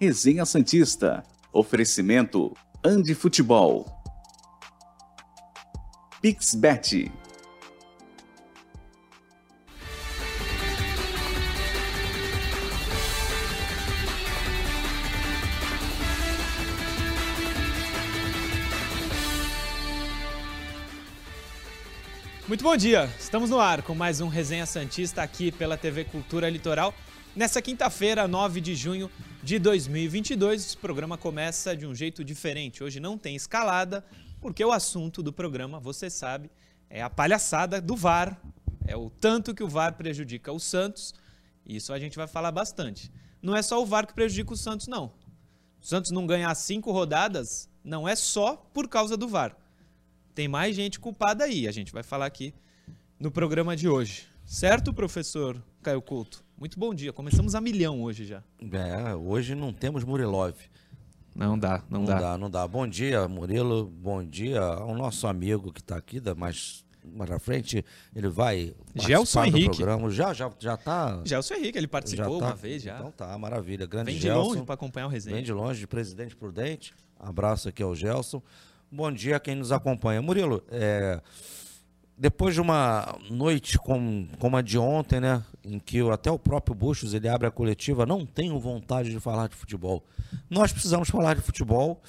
Resenha Santista. Oferecimento Andi Futebol. Pixbet. Muito bom dia, estamos no ar com mais um Resenha Santista aqui pela TV Cultura Litoral. Nessa quinta-feira, 9 de junho de 2022, o programa começa de um jeito diferente. Hoje não tem escalada, porque o assunto do programa, você sabe, é a palhaçada do VAR. É o tanto que o VAR prejudica o Santos. Isso a gente vai falar bastante. Não é só o VAR que prejudica o Santos, não. O Santos não ganhar cinco rodadas não é só por causa do VAR. Tem mais gente culpada aí, a gente vai falar aqui no programa de hoje. Certo, professor Caio Couto? Muito bom dia. Começamos a milhão hoje já. É, hoje não temos Murilov. Não dá, não, Não dá. dá, não dá. Bom dia, Murilo. Bom dia ao nosso amigo que está aqui, da- mais, mais à frente. Ele vai Gelson participar do Henrique. programa. Já, já, já tá. Gelson Henrique, ele participou tá- uma vez já. Então tá, maravilha. Grande Vem de Gelson. longe para acompanhar o resenha. Vem de longe, de Presidente Prudente. Abraço aqui ao Gelson. Bom dia a quem nos acompanha. Murilo, é, depois de uma noite como, como a de ontem, né, em que até o próprio Buchos ele abre a coletiva, não tenho vontade de falar de futebol. Nós precisamos falar de futebol.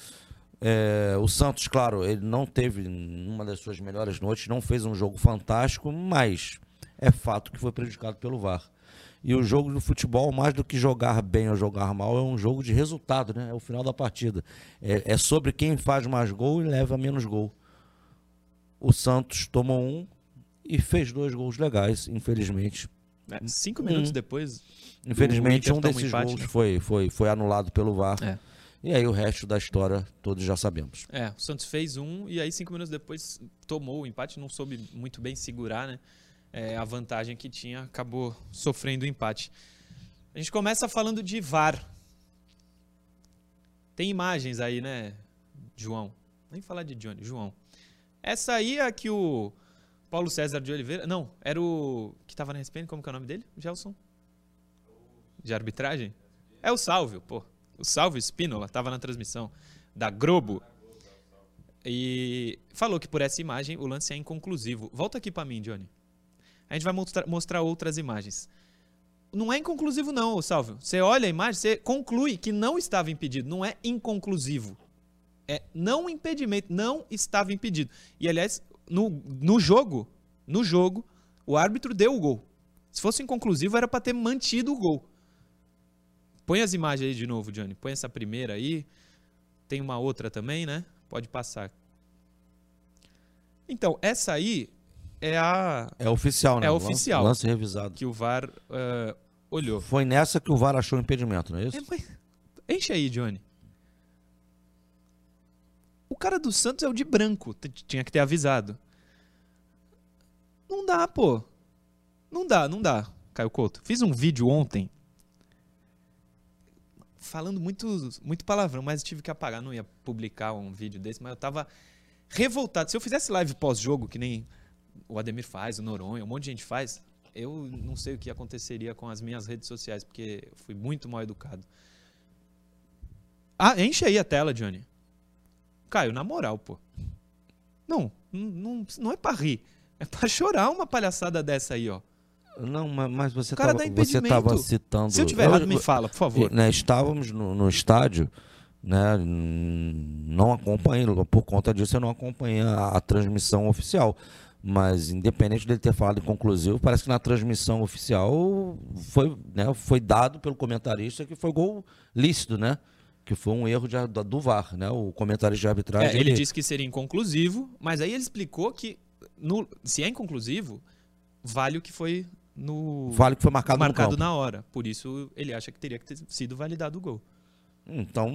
É, o Santos, claro, ele não teve uma das suas melhores noites, não fez um jogo fantástico, mas é fato que foi prejudicado pelo VAR. E o jogo do futebol, mais do que jogar bem ou jogar mal, é um jogo de resultado, né? É o final da partida. É, é sobre quem faz mais gol e leva menos gol. O Santos tomou um e fez dois gols legais, infelizmente. É, cinco minutos Hum. depois. Infelizmente, um desses empate, gols né? foi, foi, foi anulado pelo VAR. É. E aí o resto da história todos já sabemos. É, o Santos fez um e aí cinco minutos depois tomou o empate, não soube muito bem segurar, né? É, a vantagem que tinha, acabou sofrendo o empate. A gente começa falando de VAR. Tem imagens aí, né, João? Nem falar de Johnny, João. Essa aí é a que o Paulo César de Oliveira. Não, era o que estava na RSPN, como que é o nome dele? Gelson? De arbitragem? É o Salvio, pô. O Salvio Spínola estava na transmissão da Globo. E falou que por essa imagem o lance é inconclusivo. Volta aqui para mim, Johnny. A gente vai mostra- mostrar outras imagens. Não é inconclusivo, não, Salvio. Você olha a imagem, você conclui que não estava impedido. Não é inconclusivo. É não impedimento, não estava impedido. E aliás, no, no jogo, no jogo, o árbitro deu o gol. Se fosse inconclusivo, era para ter mantido o gol. Põe as imagens aí de novo, Johnny. Põe essa primeira aí. Tem uma outra também, né? Pode passar. Então, essa aí é a É oficial, né? É oficial. Lance, revisado. que o VAR eh, olhou. Foi nessa que o VAR achou impedimento, não é isso? É, mas- Enche aí, Johnny. O cara do Santos é o de branco. Tinha que ter avisado. Não dá, pô. Não dá, não dá, Caio Couto. Fiz um vídeo ontem falando muito, muito palavrão, mas tive que apagar. Não ia publicar um vídeo desse, mas eu tava revoltado. Se eu fizesse live pós-jogo, que nem o Ademir faz, o Noronha, um monte de gente faz, eu não sei o que aconteceria com as minhas redes sociais, porque eu fui muito mal educado. Ah, enche aí a tela, Johnny. Caio, na moral, pô. Não, não, não, é pra rir. É pra chorar uma palhaçada dessa aí, ó. Não, ma- mas você estava você tava citando. Se eu tiver errado, me fala, por favor. né, estávamos no, no estádio, né? Não acompanhei, por conta disso eu não acompanhei a, a transmissão oficial. Mas independente dele ter falado conclusivo, parece que na transmissão oficial foi, né, foi dado pelo comentarista que foi gol lícito, né? Que foi um erro de, do VAR, né? O comentarista de arbitragem. É, ele disse que seria inconclusivo, mas aí ele explicou que no- se é inconclusivo, vale o que foi no Vale que foi marcado, marcado na hora. Por isso ele acha que teria que ter sido validado o gol. Então,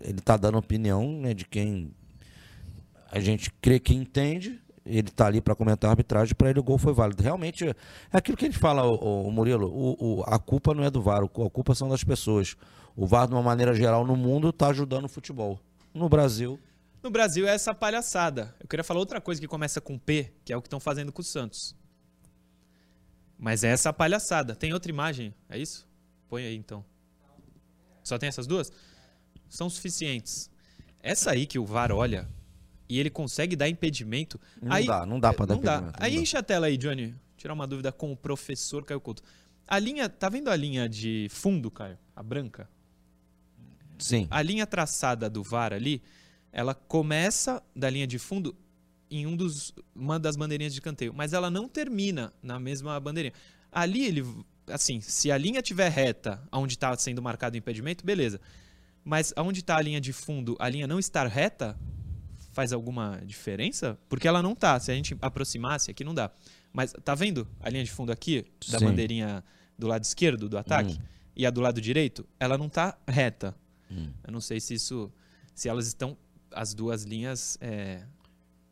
ele está dando opinião né, de quem a gente crê que entende. Ele está ali para comentar a arbitragem, para ele o gol foi válido. Realmente, é aquilo que a gente fala, o, Murilo, o, o- a culpa não é do VAR, o- a culpa são das pessoas. O VAR, de uma maneira geral, no mundo, está ajudando o futebol. No Brasil, No Brasil é essa palhaçada. Eu queria falar outra coisa que começa com P, que é o que estão fazendo com o Santos. Mas é essa palhaçada. Tem outra imagem, é isso? Põe aí então. Só tem essas duas? São suficientes. Essa aí que o VAR olha e ele consegue dar impedimento. Não aí, dá, não dá pra dar não dá. impedimento, Aí não dá. enche a tela aí, Johnny. Tirar uma dúvida com o professor Caio Couto. A linha, tá vendo a linha de fundo, Caio? A branca? Sim. A linha traçada do VAR ali, ela começa da linha de fundo em um dos, uma das bandeirinhas de canteio, mas ela não termina na mesma bandeirinha. Ali ele, assim, se a linha tiver reta, onde está sendo marcado o impedimento, beleza. Mas onde está a linha de fundo, a linha não estar reta, faz alguma diferença? Porque ela não tá. Se a gente aproximasse aqui, não dá. Mas tá vendo a linha de fundo aqui, da Sim. bandeirinha do lado esquerdo do ataque, Hum. e a do lado direito? Ela não tá reta. Hum. Eu não sei se isso. Se elas estão. As duas linhas é,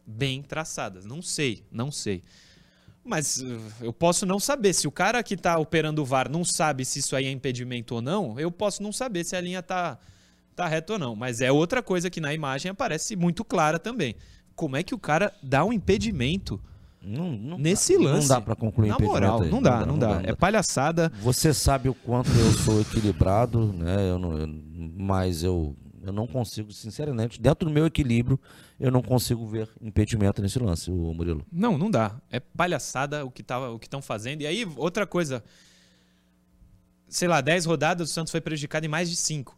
bem traçadas. Não sei, não sei. Mas uh, eu posso não saber. Se o cara que tá operando o VAR não sabe se isso aí é impedimento ou não, eu posso não saber se a linha tá, tá reta ou não. Mas é outra coisa que na imagem aparece muito clara também. Como é que o cara dá um impedimento Não, não nesse dá, lance? Não dá pra concluir Na moral, não dá, não dá. É palhaçada. Você sabe o quanto eu sou equilibrado, né? Eu não, eu- mas eu, eu não consigo, sinceramente, dentro do meu equilíbrio, eu não consigo ver impedimento nesse lance, o Murilo. Não, não dá. É palhaçada o que que estão fazendo. E aí, outra coisa. Sei lá, 10 rodadas, o Santos foi prejudicado em mais de 5.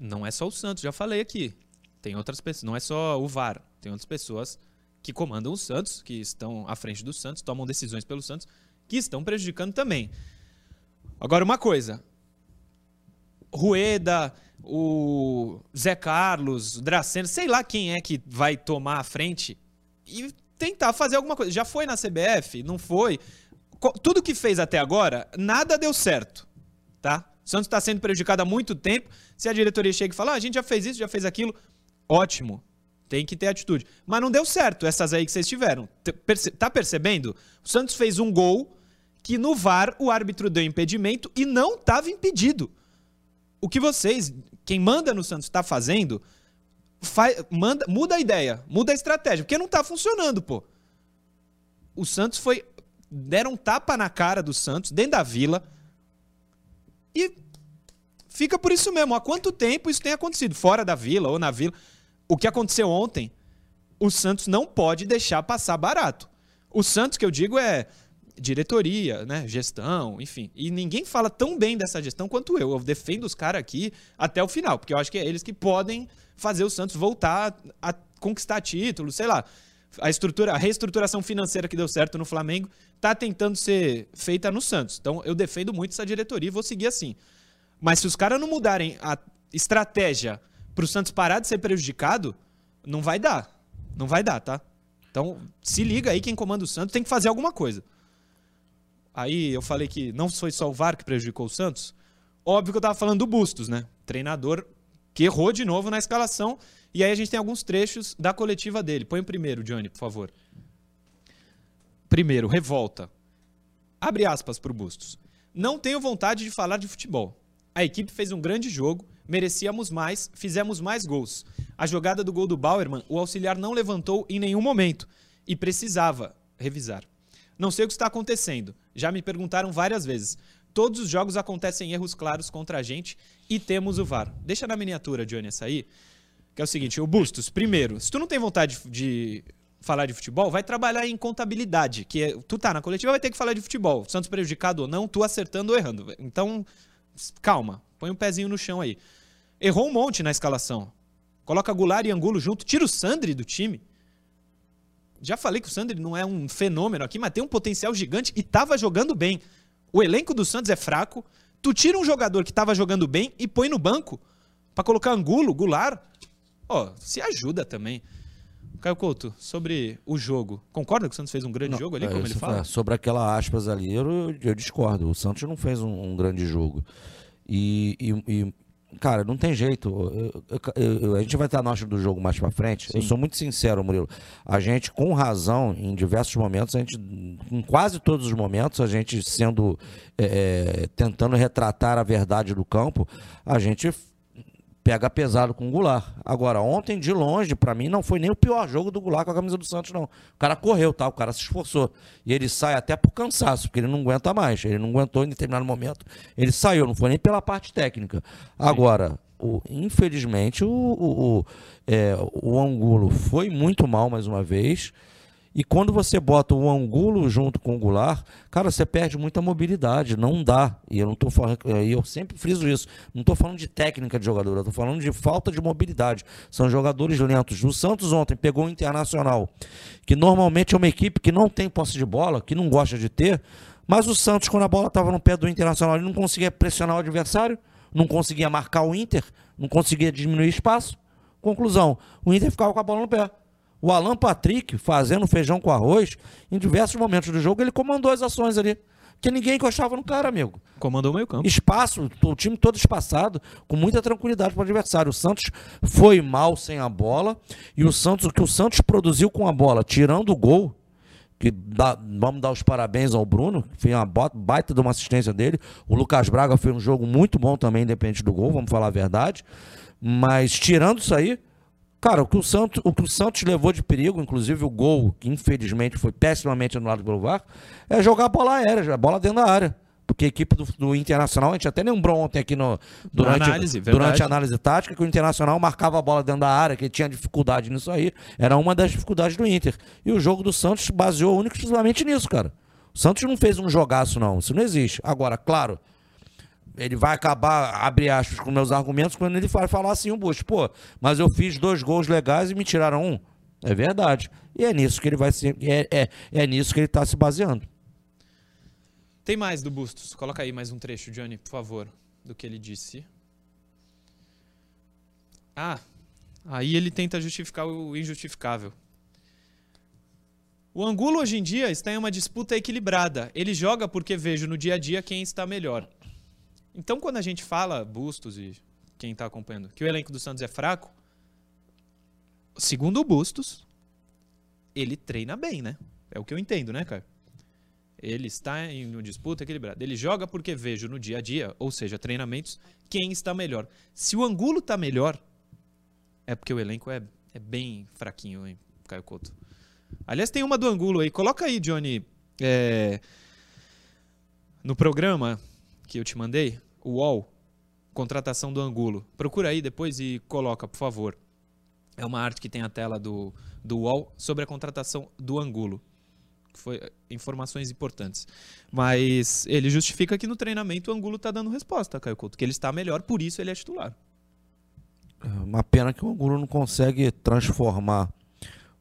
Não é só o Santos, já falei aqui. Tem outras pessoas, não é só o VAR. Tem outras pessoas que comandam o Santos, que estão à frente do Santos, tomam decisões pelo Santos, que estão prejudicando também. Agora, uma coisa. Rueda, o Zé Carlos, o Dracena, sei lá quem é que vai tomar a frente e tentar fazer alguma coisa. Já foi na CBF? Não foi? Tudo que fez até agora, nada deu certo, tá? O Santos está sendo prejudicado há muito tempo. Se a diretoria chega e fala, ah, a gente já fez isso, já fez aquilo, ótimo. Tem que ter atitude. Mas não deu certo essas aí que vocês tiveram. Tá percebendo? O Santos fez um gol que no VAR o árbitro deu impedimento e não estava impedido. O que vocês, quem manda no Santos, está fazendo, fa- manda, muda a ideia, muda a estratégia, porque não tá funcionando, pô. O Santos foi. Deram um tapa na cara do Santos, dentro da vila. E fica por isso mesmo. Há quanto tempo isso tem acontecido? Fora da vila ou na vila. O que aconteceu ontem, o Santos não pode deixar passar barato. O Santos, que eu digo, é diretoria, né? Gestão, enfim. E ninguém fala tão bem dessa gestão quanto eu. Eu defendo os caras aqui até o final, porque eu acho que é eles que podem fazer o Santos voltar a conquistar títulos, sei lá. A estrutura, a reestruturação financeira que deu certo no Flamengo tá tentando ser feita no Santos. Então eu defendo muito essa diretoria e vou seguir assim. Mas se os caras não mudarem a estratégia pro Santos parar de ser prejudicado, não vai dar. Não vai dar, tá? Então, se liga aí, quem comanda o Santos tem que fazer alguma coisa. Aí eu falei que não foi só o VAR que prejudicou o Santos. Óbvio que eu tava falando do Bustos, né? Treinador que errou de novo na escalação. E aí a gente tem alguns trechos da coletiva dele. Põe o primeiro, Johnny, por favor. Primeiro, revolta. Abre aspas pro Bustos. Não tenho vontade de falar de futebol. A equipe fez um grande jogo, merecíamos mais, fizemos mais gols. A jogada do gol do Bauerman, o auxiliar não levantou em nenhum momento e precisava revisar. Não sei o que está acontecendo. Já me perguntaram várias vezes. Todos os jogos acontecem erros claros contra a gente e temos o VAR. Deixa na miniatura, Johnny, essa aí. Que é o seguinte, o Bustos, primeiro, se tu não tem vontade de falar de futebol, vai trabalhar em contabilidade, que é, tu tá na coletiva, vai ter que falar de futebol. Santos prejudicado ou não, tu acertando ou errando. Então, calma, põe um pezinho no chão aí. Errou um monte na escalação. Coloca Goulart e Angulo junto, tira o Sandri do time. Já falei que o Sandri não é um fenômeno aqui, mas tem um potencial gigante e tava jogando bem. O elenco do Santos é fraco. Tu tira um jogador que tava jogando bem e põe no banco pra colocar Angulo, Goulart. Ó, se ajuda também. Caio Couto, sobre o jogo. Concorda que o Santos fez um grande Não, jogo ali, é, como ele fala? Sobre aquela aspas ali, eu, eu discordo. O Santos não fez um, um grande jogo. E, e- e, cara, não tem jeito. Eu- eu- eu- a gente vai estar na do jogo mais pra frente. Eu Sim. sou muito sincero, Murilo. A gente, com razão, em diversos momentos, a gente, em quase todos os momentos, a gente sendo, é, é, tentando retratar a verdade do campo, a gente pega pesado com o Goulart. Agora, ontem, de longe, pra mim, não foi nem o pior jogo do Goulart com a camisa do Santos, não. O cara correu, tá? O cara se esforçou. E ele sai até por cansaço, porque ele não aguenta mais. Ele não aguentou em determinado momento. Ele saiu, não foi nem pela parte técnica. Agora, o- infelizmente, o, o, o, é, o Angulo foi muito mal mais uma vez. E quando você bota o Angulo junto com o Goulart, cara, você perde muita mobilidade, não dá. E eu não tô falando, e eu sempre friso isso. Não estou falando de técnica de jogador, eu estou falando de falta de mobilidade. São jogadores lentos. O Santos ontem pegou o Internacional, que normalmente é uma equipe que não tem posse de bola, que não gosta de ter, mas o Santos, quando a bola estava no pé do Internacional, ele não conseguia pressionar o adversário, não conseguia marcar o Inter, não conseguia diminuir espaço. Conclusão, o Inter ficava com a bola no pé. O Alan Patrick, fazendo feijão com arroz, em diversos momentos do jogo, ele comandou as ações ali. Que ninguém encostava no cara, amigo. Comandou o meio campo. Espaço, o time todo espaçado, com muita tranquilidade para o adversário. O Santos foi mal sem a bola. E o Santos, o que o Santos produziu com a bola, tirando o gol, que dá- vamos dar os parabéns ao Bruno, que fez uma baita de uma assistência dele. O Lucas Braga fez um jogo muito bom também, independente do gol, vamos falar a verdade. Mas tirando isso aí, cara, o que o Santos, o que o Santos levou de perigo, inclusive o gol, que infelizmente foi pessimamente anulado pelo VAR, é jogar a bola aérea, a bola dentro da área. Porque a equipe do, do Internacional, a gente até lembrou ontem aqui no, durante, análise, durante a análise tática, que o Internacional marcava a bola dentro da área, que tinha dificuldade nisso aí. Era uma das dificuldades do Inter. E o jogo do Santos baseou único e exclusivamente nisso, cara. O Santos não fez um jogaço, não. Isso não existe. Agora, claro, ele vai acabar, abre aspas, com meus argumentos quando ele vai falar assim, o Bush, pô, mas eu fiz dois gols legais e me tiraram um. É verdade. E é nisso que ele vai ser, é, é, é nisso que ele está se baseando. Tem mais do Bustos. Coloca aí mais um trecho, Johnny, por favor, do que ele disse. Ah, aí ele tenta justificar o injustificável. O Angulo hoje em dia está em uma disputa equilibrada. Ele joga porque vejo no dia a dia quem está melhor. Então, quando a gente fala, Bustos e quem está acompanhando, que o elenco do Santos é fraco, segundo o Bustos, ele treina bem, né? É o que eu entendo, né, cara? Ele está em uma disputa equilibrada. Ele joga porque vejo no dia a dia, ou seja, treinamentos, quem está melhor. Se o Angulo está melhor, é porque o elenco é, é bem fraquinho, hein, Caio Couto. Aliás, tem uma do Angulo aí. Coloca aí, Johnny, é, no programa que eu te mandei, UOL, contratação do Angulo. Procura aí depois e coloca, por favor. É uma arte que tem a tela do, do UOL sobre a contratação do Angulo. Foi eh, informações importantes. Mas ele justifica que no treinamento o Angulo está dando resposta, Caio Couto, que ele está melhor, por isso ele é titular. É uma pena que o Angulo não consegue transformar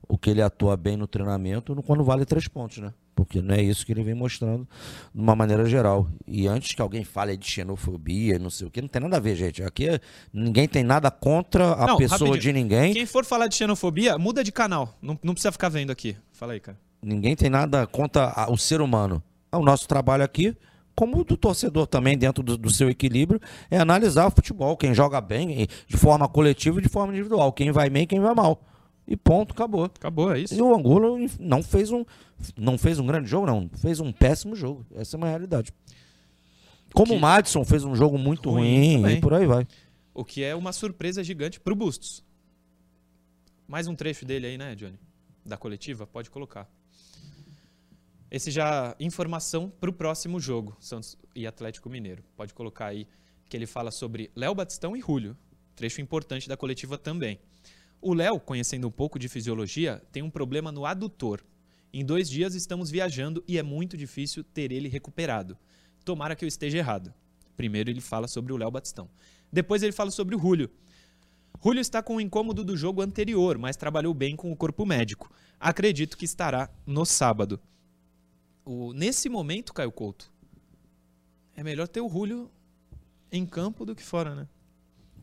o que ele atua bem no treinamento quando vale três pontos, né? Porque não é isso que ele vem mostrando de uma maneira geral. E antes que alguém fale de xenofobia, não sei o que, não tem nada a ver, gente. Aqui ninguém tem nada contra a Não, pessoa rapidinho. de ninguém. Quem for falar de xenofobia, muda de canal. Não, não precisa ficar vendo aqui. Fala aí, cara. Ninguém tem nada contra o ser humano. O nosso trabalho aqui, como o do torcedor também, dentro do, do seu equilíbrio, é analisar o futebol. Quem joga bem, de forma coletiva e de forma individual. Quem vai bem e quem vai mal. E ponto, acabou. Acabou, é isso. E o Angulo não fez um, não fez um grande jogo, não. Fez um péssimo jogo. Essa é uma realidade. Como Que- o Madison fez um jogo muito Ruim ruim, e por aí vai. O que é uma surpresa gigante pro Bustos. Mais um trecho dele aí, né, Johnny? Da coletiva, pode colocar. Esse já informação pro próximo jogo, Santos e Atlético Mineiro. Pode colocar aí que ele fala sobre Léo Batistão e Julio. Trecho importante da coletiva também. O Léo, conhecendo um pouco de fisiologia, tem um problema no adutor. Em dois dias estamos viajando e é muito difícil ter ele recuperado. Tomara que eu esteja errado. Primeiro ele fala sobre o Léo Batistão. Depois ele fala sobre o Julio. Julio está com o incômodo do jogo anterior, mas trabalhou bem com o corpo médico. Acredito que estará no sábado. O- nesse momento, Caio Couto, é melhor ter o Julio em campo do que fora, né?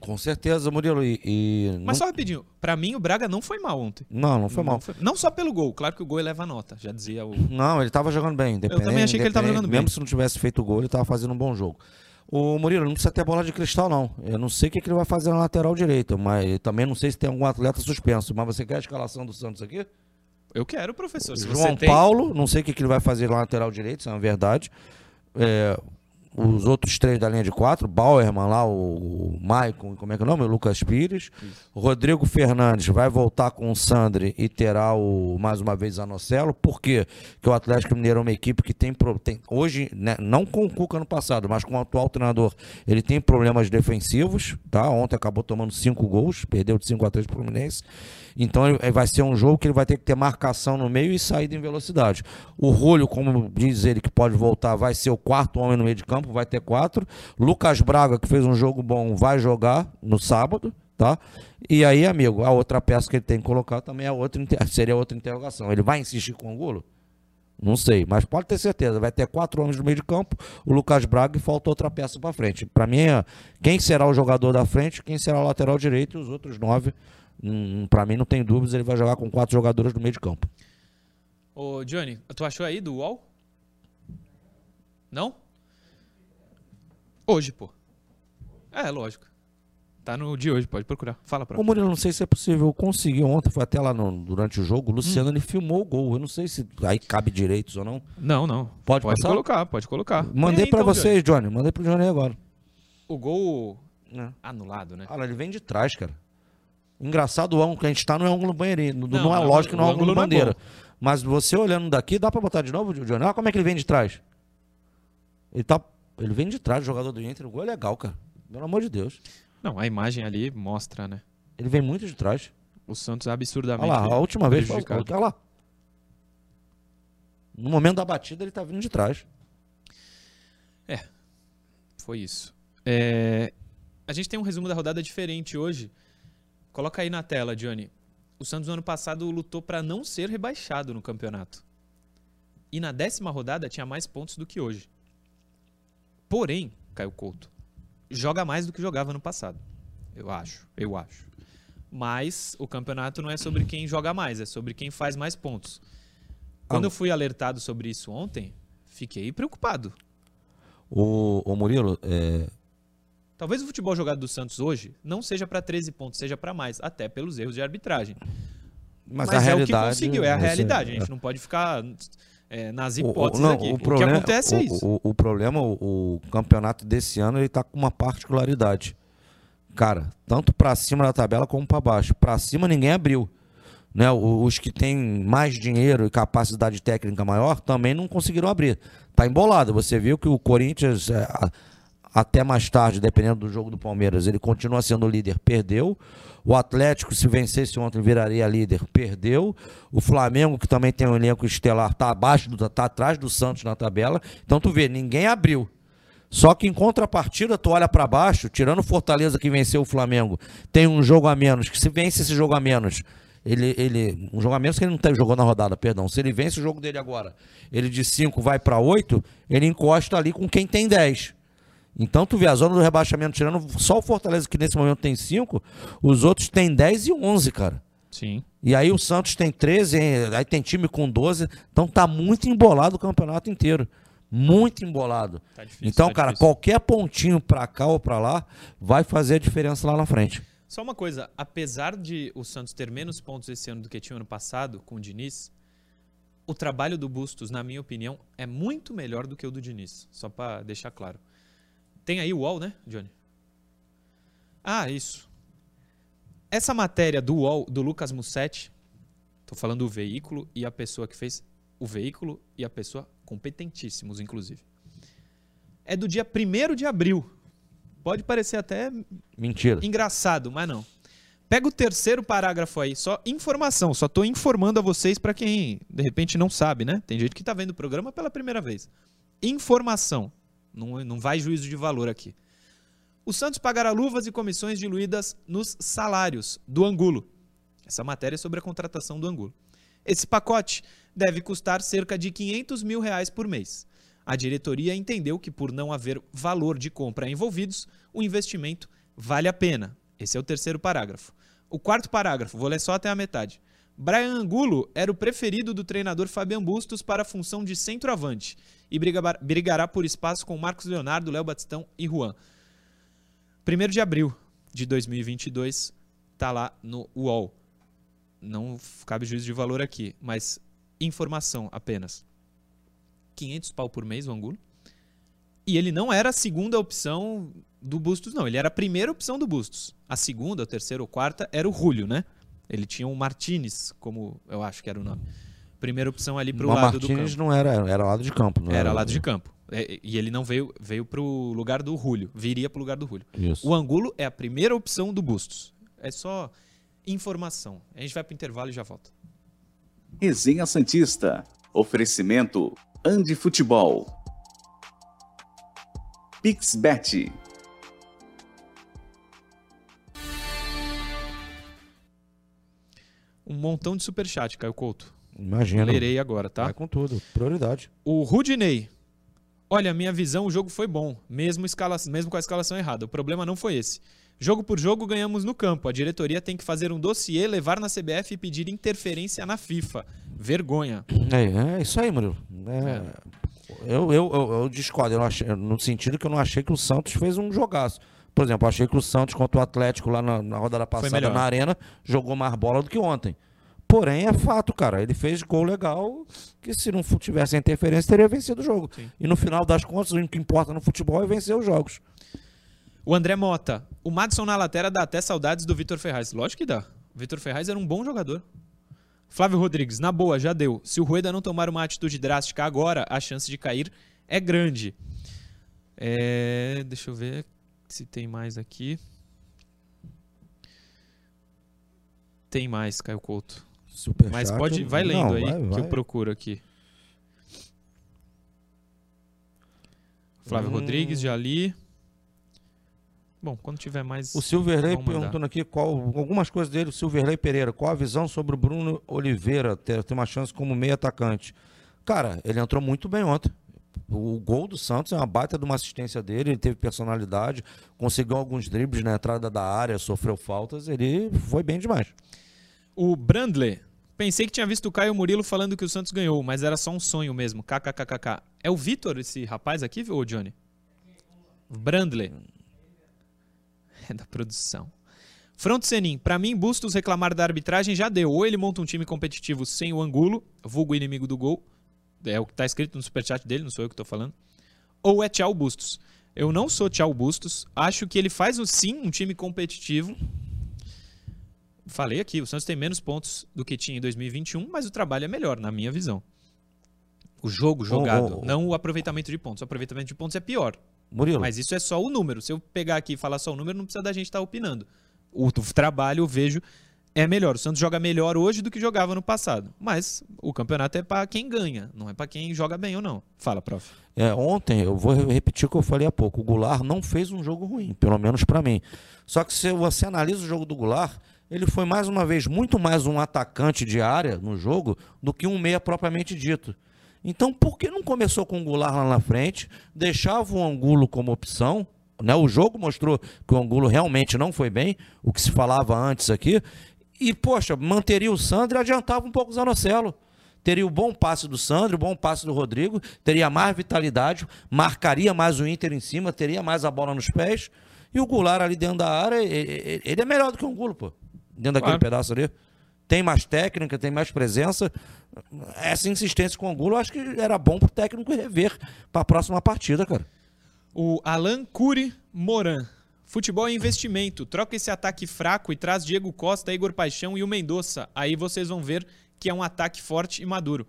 Com certeza, Murilo. E, e Mas não, só rapidinho, pra mim o Braga não foi mal ontem. não, não foi mal. Não, não só pelo gol, claro que o gol eleva a nota, já dizia o. Não, ele tava jogando bem. Eu também achei que ele tava jogando bem. Mesmo se não tivesse feito o gol, ele tava fazendo um bom jogo. O Murilo não precisa ter bola de cristal, não. Eu não sei o que, que ele vai fazer na lateral direita, mas também não sei se tem algum atleta suspenso. Mas você quer a escalação do Santos aqui? Eu quero, professor. João você tem... Paulo, não sei o que, que ele vai fazer na lateral direito, isso é uma verdade. É, os outros três da linha de quatro, Bauerman lá, o, o Maicon, como é que é o nome? O Lucas Pires. O Rodrigo Fernandes vai voltar com o Sandri e terá o, mais uma vez Anocelo. Por quê? Porque o Atlético Mineiro é uma equipe que tem, tem hoje, né, não com o Cuca no passado, mas com o atual treinador, ele tem problemas defensivos, tá? Ontem acabou tomando cinco gols, perdeu de 5 a 3 pro Fluminense. Então ele- ele vai ser um jogo que ele vai ter que ter marcação no meio e saída em velocidade. O Rolho, como diz ele que pode voltar, vai ser o quarto homem no meio de campo, vai ter quatro. Lucas Braga, que fez um jogo bom, vai jogar no sábado, tá? E aí, amigo, a outra peça que ele tem que colocar também é outra, seria outra interrogação. Ele vai insistir com o Angulo? Não sei, mas pode ter certeza. Vai ter quatro homens no meio de campo, o Lucas Braga e falta outra peça para frente. Para mim, é quem será o jogador da frente, quem será o lateral direito e os outros nove. Hum, para mim, não tem dúvidas, ele vai jogar com quatro jogadores no meio de campo. Ô, Johnny, tu achou aí do UOL? Não? Hoje, pô. É, lógico. Tá no de hoje, pode procurar. Fala pra Ô Murilo, não sei se é possível conseguir. Ontem foi até lá no- durante o jogo. O Luciano Hum. ele filmou o gol. Eu não sei se aí cabe direitos ou não. Não, não. Pode Pode passar? colocar, pode colocar. Mandei pra então, vocês, Johnny. Mandei pro Johnny agora. Johnny. O gol É. anulado, né? Cara, ele vem de trás, cara. Engraçado o ângulo que a gente tá não é ângulo banheirinho. Não, Não, é o lógico que não é ângulo ângulo é bandeira. bom. Mas você olhando daqui, dá pra botar de novo, Johnny? Olha como é que ele vem de trás. Ele tá. Ele vem de trás, o jogador do Inter. O gol é legal, cara. Pelo amor de Deus. Não, a imagem ali mostra, né? Ele vem muito de trás. O Santos absurdamente. Olha lá, a última vez. Olha lá. No momento da batida, ele tá vindo de trás. Foi isso. É, A gente tem um resumo da rodada diferente hoje. Coloca aí na tela, Johnny. O Santos no ano passado lutou para não ser rebaixado no campeonato. E na décima rodada tinha mais pontos do que hoje. Porém, Caio Couto, joga mais do que jogava no passado. Eu acho, eu acho. Mas o campeonato não é sobre quem joga mais, é sobre quem faz mais pontos. Quando eu fui alertado sobre isso ontem, fiquei preocupado. O, o Murilo, é, Talvez o futebol jogado do Santos hoje não seja para 13 pontos, seja para mais, até pelos erros de arbitragem. mas, Mas, a é o que conseguiu, é a realidade. A gente não pode ficar é, nas O- o- hipóteses não, aqui. o O, problema, que acontece é o- isso. O, o problema, o, o campeonato desse ano, ele tá com uma particularidade. Cara, tanto pra cima da tabela como pra baixo. Pra cima ninguém abriu. Né? O- Os que têm mais dinheiro e capacidade técnica maior também não conseguiram abrir. Tá embolado. Você viu que o Corinthians, é, até mais tarde, dependendo do jogo do Palmeiras, ele continua sendo líder, perdeu. O Atlético, se vencesse ontem, viraria líder, perdeu. O Flamengo, que também tem um elenco estelar, tá abaixo, do, tá atrás do Santos na tabela. Então tu vê, ninguém abriu. Só que em contrapartida, tu olha pra baixo, tirando o Fortaleza que venceu o Flamengo, tem um jogo a menos, que se vence esse jogo a menos, ele, ele um jogo a menos que ele não tem, jogou na rodada, perdão. Se ele vence o jogo dele agora, ele de 5 vai pra 8, ele encosta ali com quem tem 10. Então tu vê a zona do rebaixamento, tirando só o Fortaleza que nesse momento tem 5, os outros têm 10 e 11, cara. Sim. E aí o Santos tem 13, aí tem time com 12, então tá muito embolado o campeonato inteiro. Muito embolado. Tá difícil, Então, tá cara, difícil. qualquer pontinho pra cá ou pra lá vai fazer a diferença lá na frente. Só uma coisa, apesar de o Santos ter menos pontos esse ano do que tinha ano passado com o Diniz, o trabalho do Bustos, na minha opinião, é muito melhor do que o do Diniz. Só pra deixar claro. Tem aí o UOL, né, Johnny? Ah, isso. Essa matéria do UOL, do Lucas Mussetti, tô falando do veículo e a pessoa que fez o veículo e a pessoa competentíssimos, inclusive. É do dia 1 de abril. Pode parecer até Mentira. engraçado, mas não. Pega o terceiro parágrafo aí, só informação, só tô informando a vocês para quem de repente não sabe, né? Tem gente que tá vendo o programa pela primeira vez. Informação. Não, não vai juízo de valor aqui. O Santos pagará luvas e comissões diluídas nos salários do Angulo. Essa matéria é sobre a contratação do Angulo. Esse pacote deve custar cerca de 500 mil reais por mês. A diretoria entendeu que, por não haver valor de compra envolvidos, o investimento vale a pena. Esse é o terceiro parágrafo. O quarto parágrafo, vou ler só até a metade. Brian Angulo era o preferido do treinador Fabian Bustos para a função de centroavante e briga- brigará por espaço com Marcos Leonardo, Léo Batistão e Juan. 1 de abril de 2022, tá lá no UOL. Não cabe juízo de valor aqui, mas informação apenas. 500 pau por mês o Angulo. E ele não era a segunda opção do Bustos, não. Ele era a primeira opção do Bustos. A segunda, a terceira ou quarta era o Julio, né? Ele tinha o Martinez, como eu acho que era o nome. Primeira opção ali pro Mas lado Martínez do campo. não era, era lado de campo. Não Era lado de campo. É, E ele não veio, veio pro lugar do Julio. Viria pro lugar do Julio. Isso. O Angulo é a primeira opção do Bustos. É só informação. A gente vai pro intervalo e já volta. Resenha Santista. Oferecimento Andi Futebol. Pixbet. Um montão de superchat, Caio Couto. Imagina. Lerei agora, tá? Vai com tudo. Prioridade. O Rudinei. Olha, minha visão, o jogo foi bom, mesmo, escala... mesmo com a escalação errada. O problema não foi esse. Jogo por jogo ganhamos no campo. A diretoria tem que fazer um dossiê, levar na CBF e pedir interferência na FIFA. Vergonha. É, é isso aí, Murilo. É, Eu, eu, eu, eu discordo, eu achei- no sentido que eu não achei que o Santos fez um jogaço. Por exemplo, eu achei que o Santos contra o Atlético lá na, na rodada passada na Arena jogou mais bola do que ontem. Porém, é fato, cara. Ele fez gol legal que se não tivesse a interferência, teria vencido o jogo. Sim. E no final das contas, o que importa no futebol é vencer os jogos. O André Mota. O Madison na lateral dá até saudades do Vitor Ferraz. Lógico que dá. O Vitor Ferraz era um bom jogador. Flávio Rodrigues. Na boa, já deu. Se o Rueda não tomar uma atitude drástica agora, a chance de cair é grande. É, deixa eu ver se tem mais aqui. Tem mais, Caio Couto. Superchat, Mas pode. Vai lendo não, aí vai, que vai. eu procuro aqui. Flávio Hum. Rodrigues, já li. Bom, quando tiver mais. O Silverley perguntando aqui qual, algumas coisas dele, o Silverley Pereira, qual a visão sobre o Bruno Oliveira ter, ter uma chance como meio atacante? Cara, ele entrou muito bem ontem. O gol do Santos é uma baita de uma assistência dele, ele teve personalidade, conseguiu alguns dribles na entrada da área, sofreu faltas, ele foi bem demais. O Brandle. Pensei que tinha visto o Caio Murilo falando que o Santos ganhou, mas era só um sonho mesmo. KKKKK. É o Vitor, esse rapaz aqui, ô Johnny? Brandle. É da produção. Front Senin. Pra mim, Bustos reclamar da arbitragem já deu. Ou ele monta um time competitivo sem o Angulo, vulgo inimigo do gol. É o que tá escrito no superchat dele, não sou eu que tô falando. Ou é tchau Bustos. Eu não sou tchau Bustos. Acho que ele faz sim um time competitivo. Falei aqui, o Santos tem menos pontos do que tinha em 2021, mas o trabalho é melhor, na minha visão. O jogo jogado, ô, ô. não o aproveitamento de pontos. O aproveitamento de pontos é pior. Murilo, Mas isso é só o número. Se eu pegar aqui e falar só o número, não precisa da gente estar opinando. O, trabalho, eu vejo, é melhor. O Santos joga melhor hoje do que jogava no passado. Mas o campeonato é para quem ganha, não é para quem joga bem ou não. Fala, prof. É, ontem, eu vou repetir o que eu falei há pouco. O Goulart não fez um jogo ruim, pelo menos pra mim. Só que se você analisa o jogo do Goulart, ele foi mais uma vez muito mais um atacante de área no jogo do que um meia propriamente dito. Então, por que não começou com o Goulart lá na frente, deixava o Angulo como opção? Né? O jogo mostrou que o Angulo realmente não foi bem, o que se falava antes aqui. E, poxa, manteria o Sandro e adiantava um pouco o Zanocelo. Teria o bom passe do Sandro, o bom passe do Rodrigo, teria mais vitalidade, marcaria mais o Inter em cima, teria mais a bola nos pés. E o Goulart ali dentro da área, ele é melhor do que o Angulo, pô. Dentro daquele Claro. pedaço ali. Tem mais técnica, tem mais presença. Essa insistência com o Angulo, eu acho que era bom pro técnico rever para a próxima partida, cara. O Alan Cury Moran. Futebol é investimento. Troca esse ataque fraco e traz Diego Costa, Igor Paixão e o Mendonça. Aí vocês vão ver que é um ataque forte e maduro.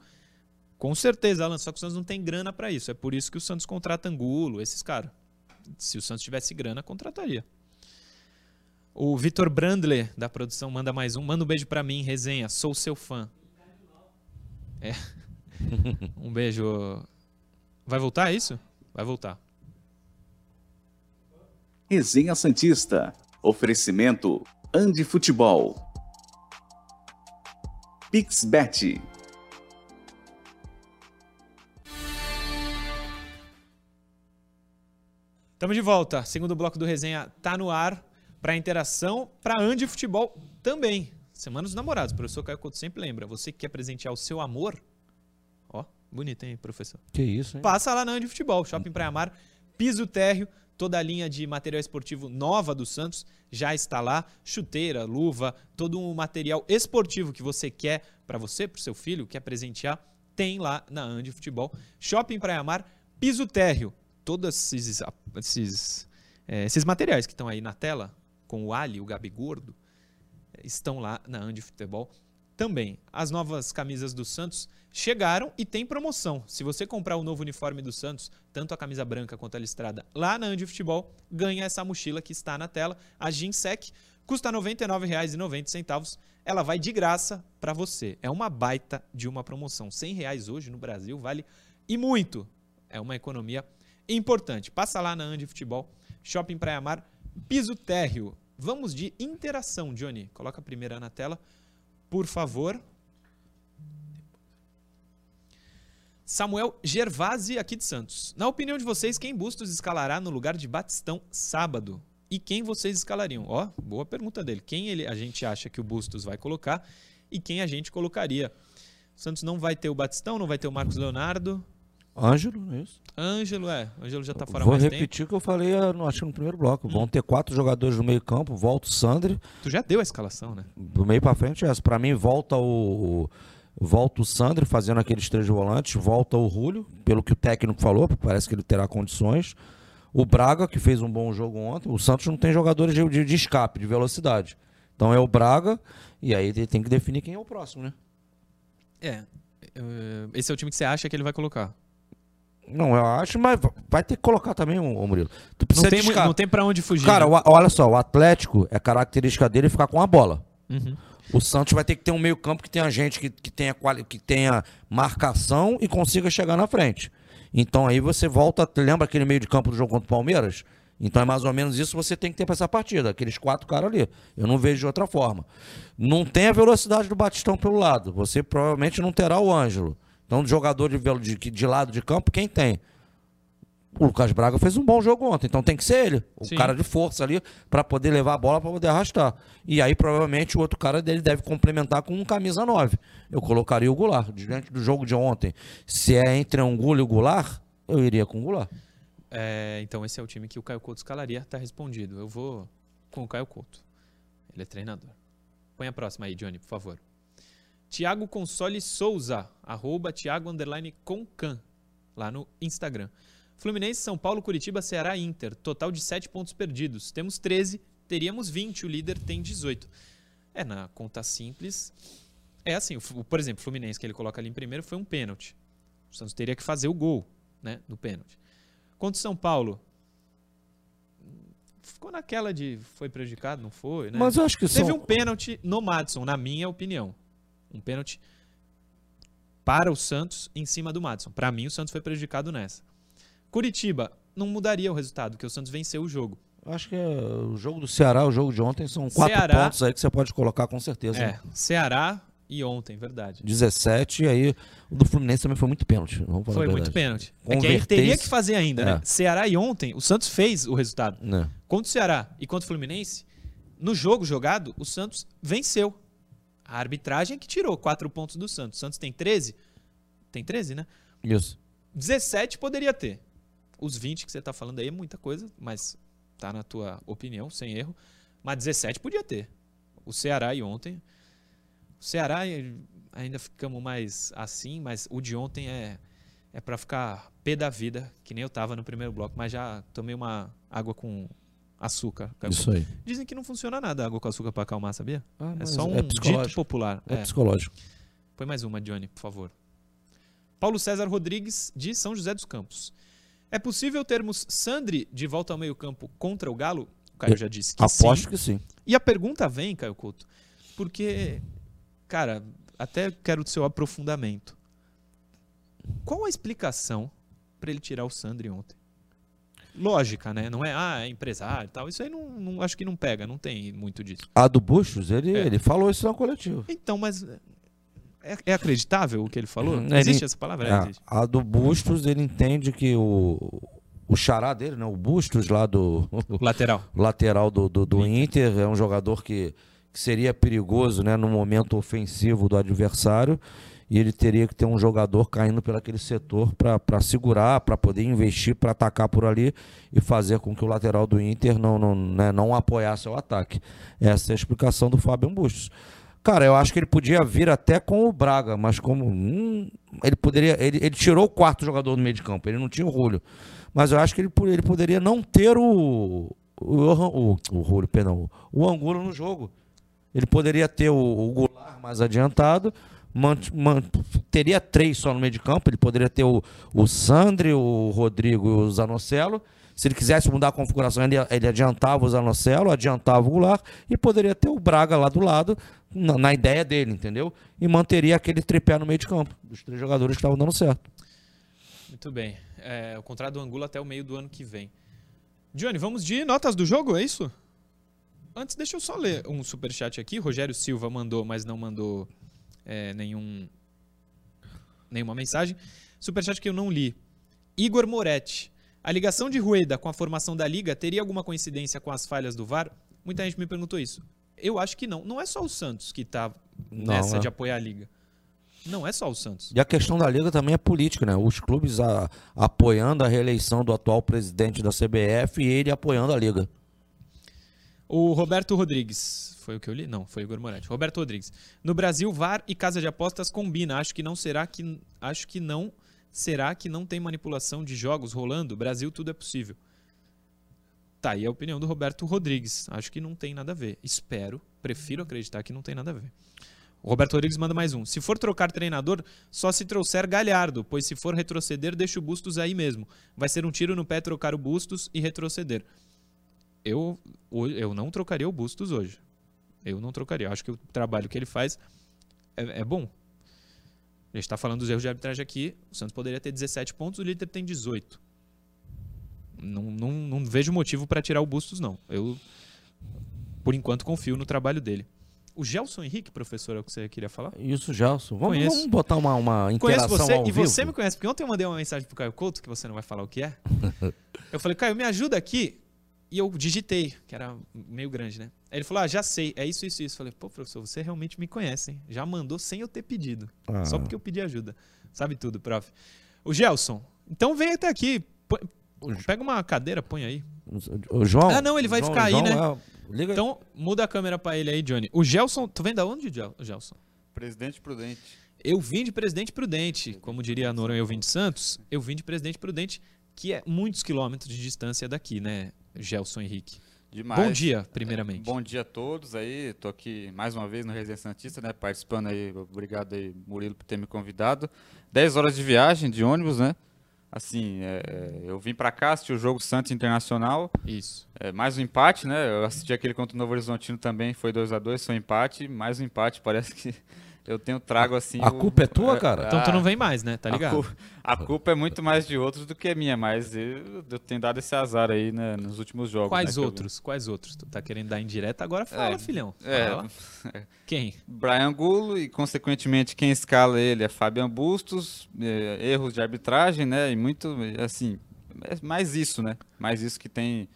Com certeza, Alan, só que o Santos não tem grana pra isso. É por isso que o Santos contrata Angulo, esses caras. Se o Santos tivesse grana, contrataria. O Vitor Brandler, da produção, manda mais um. Manda um beijo pra mim, resenha. Sou seu fã. É. Um beijo. Vai voltar é isso? Vai voltar. Resenha Santista. Oferecimento Andi Futebol. Pixbet. Estamos de volta. Segundo bloco do resenha tá no ar para interação, para Andi Futebol também. Semana dos Namorados, o professor Caio Couto sempre lembra. Você que quer presentear o seu amor, ó, bonito, hein, professor? Que isso, hein? Passa lá na Andi Futebol, Shopping Praia Mar, piso térreo, toda a linha de material esportivo nova do Santos já está lá, chuteira, luva, todo o material esportivo que você quer para você, para seu filho, quer presentear, tem lá na Andi Futebol. Shopping Praia Mar, piso térreo, todos esses, esses, é, esses materiais que estão aí na tela, com o Ali, o Gabi Gordo, estão lá na Andi Futebol também. As novas camisas do Santos chegaram e tem promoção. Se você comprar o novo uniforme do Santos, tanto a camisa branca quanto a listrada, lá na Andi Futebol, ganha essa mochila que está na tela, a Ginsec, custa R$ 99,90. Ela vai de graça para você. É uma baita de uma promoção. 100 reais hoje no Brasil vale e muito. É uma economia importante. Passa lá na Andi Futebol, Shopping Praia Mar, piso térreo. Vamos de interação, Johnny. Coloca a primeira na tela, por favor. Samuel Gervasi, aqui de Santos. Na opinião de vocês, quem Bustos escalará no lugar de Batistão sábado? E quem vocês escalariam? Ó, boa pergunta dele. Quem ele, a gente acha que o Bustos vai colocar e quem a gente colocaria? O Santos não vai ter o Batistão, não vai ter o Marcos Leonardo. Ângelo, é isso? Ângelo, é. Ângelo já tá fora Vou mais repetir o que eu falei, no- acho que no primeiro bloco. Vão ter quatro jogadores no meio campo, volta o Sandri, tempo. Tu já deu a escalação, né? do meio pra frente é essa. Pra mim, volta o, volta o Sandri fazendo aqueles três volantes, volta o Rúlio, pelo que o técnico falou, parece que ele terá condições. O Braga, que fez um bom jogo ontem. O Santos não tem jogadores de, de- de escape, de velocidade. Então é o Braga, e aí tem que definir quem é o próximo, né? É. eh, Esse é o time que você acha que ele vai colocar. Não, eu acho, mas vai ter que colocar também o, Murilo. Tu Não tem, de mu- escape. não tem pra onde fugir. Cara, né? o- olha só, o Atlético é característica dele ficar com a bola. Uhum. O Santos vai ter que ter um meio-campo que tenha gente que, que, tenha, quali- que tenha marcação e consiga chegar na frente. Então aí você volta. Lembra aquele meio de campo do jogo contra o Palmeiras? Então é mais ou menos isso que você tem que ter para essa partida. Aqueles quatro caras ali. Eu não vejo de outra forma. Não tem a velocidade do Batistão pelo lado. Você provavelmente não terá o Ângelo. Então, jogador de, de, de lado de campo, quem tem? O Lucas Braga fez um bom jogo ontem, então tem que ser ele, o Sim. cara de força ali, para poder levar a bola, para poder arrastar. E aí, provavelmente, o outro cara dele deve complementar com um camisa 9. Eu colocaria o Goulart. Diante do jogo de ontem, se é entre Angulo e o Goulart, eu iria com o Goulart. É, então esse é o time que o Caio Couto escalaria, tá respondido. Eu vou com o Caio Couto. Ele é treinador. Põe a próxima aí, Johnny, por favor. Tiago Console Souza, arroba Tiago underline Concan, lá no Instagram. Fluminense, São Paulo, Curitiba, Ceará Inter. Total de 7 pontos perdidos. Temos 13, teríamos 20, o líder tem 18. É, na conta simples. É assim, o por exemplo, o Fluminense que ele coloca ali em primeiro foi um pênalti. O Santos teria que fazer o gol, né, no pênalti. Contra o São Paulo, ficou naquela de foi prejudicado, não foi, né? Mas eu acho que Teve são... um pênalti no Madison, na minha opinião. Um pênalti para o Santos em cima do Madison. Para mim, o Santos foi prejudicado nessa. Curitiba não mudaria o resultado, porque o Santos venceu o jogo. Acho que é, o jogo do Ceará, o jogo de ontem, são quatro Ceará- pontos aí que você pode colocar com certeza. É, Ceará e ontem, verdade. 17, e aí o do Fluminense também foi muito pênalti. Foi muito pênalti. É que aí teria que fazer ainda, né? É. Ceará e ontem, o Santos fez o resultado. Né? Contra o Ceará e contra o Fluminense, no jogo jogado, o Santos venceu. A arbitragem é que tirou quatro pontos do Santos. O Santos tem 13? Tem 13, né? Isso. 17 poderia ter. Os 20 que você tá falando aí é muita coisa, mas tá na tua opinião, sem erro. Mas 17 podia ter. O Ceará e ontem. O Ceará eh, ainda ficamos mais assim, mas o de ontem é é para ficar pé da vida, que nem eu tava no primeiro bloco, mas já tomei uma água com açúcar. Isso aí. Dizem que não funciona nada água com açúcar para acalmar, sabia? Ah, É só um é dito popular. É É. psicológico. Põe mais uma, Johnny, por favor. Paulo César Rodrigues, de São José dos Campos. É possível termos Sandri de volta ao meio-campo contra o Galo? O Caio Eu já disse que Aposto sim. que sim. E a pergunta vem, Caio Couto, porque, cara, até quero o seu aprofundamento. Qual a explicação para ele tirar o Sandri ontem? Lógica, né? Não é, ah, é empresário e tal. Isso aí não, não- acho que não pega, não tem muito disso. A do Bustos, ele, É. ele falou isso na coletiva. Então, mas é, é acreditável o que ele falou? Hum, Existe ele- essa palavra? É, É, existe. a do Bustos, ele entende que o, o xará dele, né, o Bustos lá do Lateral. lateral do, do, do Inter, é um jogador que, que seria perigoso né, no momento ofensivo do adversário. E ele teria que ter um jogador caindo pelo aquele setor para segurar, para poder investir, para atacar por ali e fazer com que o lateral do Inter não, não, né, não apoiasse o ataque. Essa é a explicação do Fábio Bustos. Cara, eu acho que ele podia vir até com o Braga, mas como hum, ele poderia. Ele, ele tirou o quarto jogador do meio de campo, ele não tinha o Rúlio. Mas eu acho que ele, ele poderia não ter o. O, o, o, Rúlio, perdão, o Angulo no jogo. Ele poderia ter o, o Goulart mais adiantado, teria três só no meio de campo. Ele poderia ter o, o Sandri, o Rodrigo e o Zanocelo. Se ele quisesse mudar a configuração, ele, ele adiantava o Zanocelo, adiantava o Goulart e poderia ter o Braga lá do lado, na, na ideia dele, entendeu? E manteria aquele tripé no meio de campo, dos três jogadores que estavam dando certo. Muito bem. É, o contrato do Angulo até o meio do ano que vem. Johnny, vamos de notas do jogo, é isso? Antes, deixa eu só ler um superchat aqui. Rogério Silva mandou, mas não mandou é, nenhum, nenhuma mensagem. Superchat que eu não li. Igor Moretti. A ligação de Rueda com a formação da Liga teria alguma coincidência com as falhas do VAR? Muita gente me perguntou isso. Eu acho que não. Não é só o Santos que tá Não, nessa é. de apoiar a Liga. Não é só o Santos. E a questão da liga também é política, né? Os clubes a- apoiando a reeleição do atual presidente da CBF e ele apoiando a liga. O Roberto Rodrigues. Foi o que eu li? Não, foi o Igor Moretti. Roberto Rodrigues. No Brasil, VAR e casa de apostas combina. Acho que não será que acho que não será que não tem manipulação de jogos rolando. Brasil tudo é possível. Tá aí a opinião do Roberto Rodrigues. Acho que não tem nada a ver. Espero, prefiro acreditar que não tem nada a ver. O Roberto Rodrigues manda mais um. Se for trocar treinador, só se trouxer Galhardo, pois se for retroceder, deixa o Bustos aí mesmo. Vai ser um tiro no pé trocar o Bustos e retroceder. Eu, eu não trocaria o Bustos hoje. Eu não trocaria. Eu acho que o trabalho que ele faz é, é bom. A gente está falando dos erros de arbitragem aqui. O Santos poderia ter 17 pontos, o líder tem 18. Não, não, não vejo motivo para tirar o Bustos, não. Eu, por enquanto, confio no trabalho dele. O Gelson Henrique, professor, é o que você queria falar? Isso, Gelson. Vamos, Conheço. vamos botar uma, uma Conheço interação você ao e vivo? você me conhece, porque ontem eu mandei uma mensagem pro Caio Couto, que você não vai falar o que é. eu falei, Caio, me ajuda aqui. E eu digitei, que era meio grande, né? Aí ele falou, ah, já sei, é isso, isso, isso. Eu falei, pô, professor, você realmente me conhece, hein? Já mandou sem eu ter pedido. Ah. Só porque eu pedi ajuda. Sabe tudo, prof. O Gelson, então vem até aqui. Põe- Pega uma cadeira, põe aí. O João? Ah, não, ele vai João- ficar aí, João né? é- liga Então, muda a câmera pra ele aí, Johnny. O Gelson, tu vem da onde, Gel- Gelson? Presidente Prudente. Eu vim de Presidente Prudente, como diria a Noronha, eu vim de Santos. Eu vim de Presidente Prudente, que é muitos quilômetros de distância daqui, né, Gelson Henrique? Demais. Bom dia, primeiramente. Bom dia a todos aí. Tô aqui mais uma vez no Resenha Santista, né? Participando aí. Obrigado aí, Murilo, por ter me convidado. 10 horas de viagem de ônibus, né? Assim, é, é, eu vim pra cá, assisti o jogo Santos Internacional. Isso. É, mais um empate, né? Eu assisti aquele contra o Novo Horizontino também, foi 2 a 2 foi um empate. Mais um empate, parece que eu tenho trago assim. A o- culpa é tua, cara? Então tu Ah, não vem mais, né? Tá a ligado? cu- A, culpa é muito mais de outros do que minha, mas eu, eu tenho dado esse azar aí né, nos últimos jogos. Quais né, que eu outros? Quais outros? Tu tá querendo dar indireta? Agora fala, É, filhão. É, Fala. Quem? Brian Gulo e, consequentemente, quem escala ele é Fabian Bustos, é, erros de arbitragem, né? E muito, assim, é mais isso, né? Mais isso que tem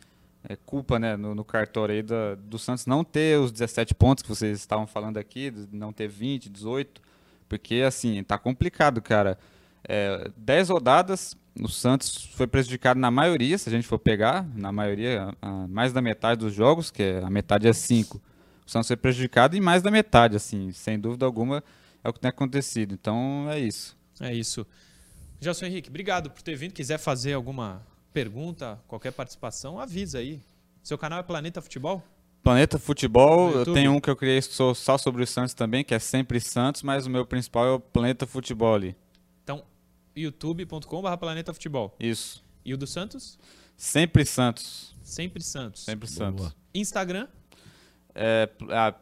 é, culpa, né? No, no cartório aí da- do Santos não ter os 17 pontos que vocês estavam falando aqui, não ter 20, 18, porque, assim, tá complicado, cara. É, 10 rodadas, o Santos foi prejudicado na maioria, se a gente for pegar, na maioria, a- a- mais da metade dos jogos, que é, a metade é 5. O Santos foi prejudicado em mais da metade, assim, sem dúvida alguma é o que tem acontecido. Então é isso. É isso. Gelson Henrique, obrigado por ter vindo. Quiser fazer alguma pergunta, qualquer participação, avisa aí. Seu canal é Planeta Futebol? Planeta Futebol, eu tenho um que eu criei só só sobre o Santos também, que é sempre Santos, mas o meu principal é o Planeta Futebol ali. Então, youtube.com.br Planeta Futebol. Isso. E o do Santos? Sempre Santos. Sempre Santos. Sempre Santos. Instagram? É,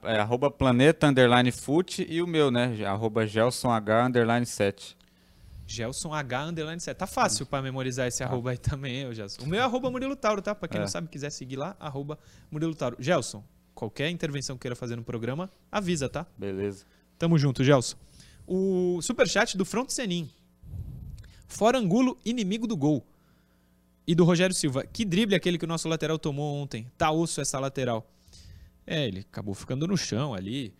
é, é arroba planeta underline fute e o meu, né? Arroba Gelson H underline 7. Gelson H underline 7. Tá fácil pra memorizar esse arroba aí também, eu, Gelson. O meu é arroba Murilo Tauro, tá? Pra quem É. não sabe, quiser seguir lá, arroba Murilo Tauro. Gelson, qualquer intervenção que queira fazer no programa, avisa, tá? Beleza. Tamo junto, Gelson. O superchat do Front Senin. Fora Angulo, inimigo do gol. E do Rogério Silva. Que drible aquele que o nosso lateral tomou ontem. Tá osso essa lateral. É, ele acabou ficando no chão ali.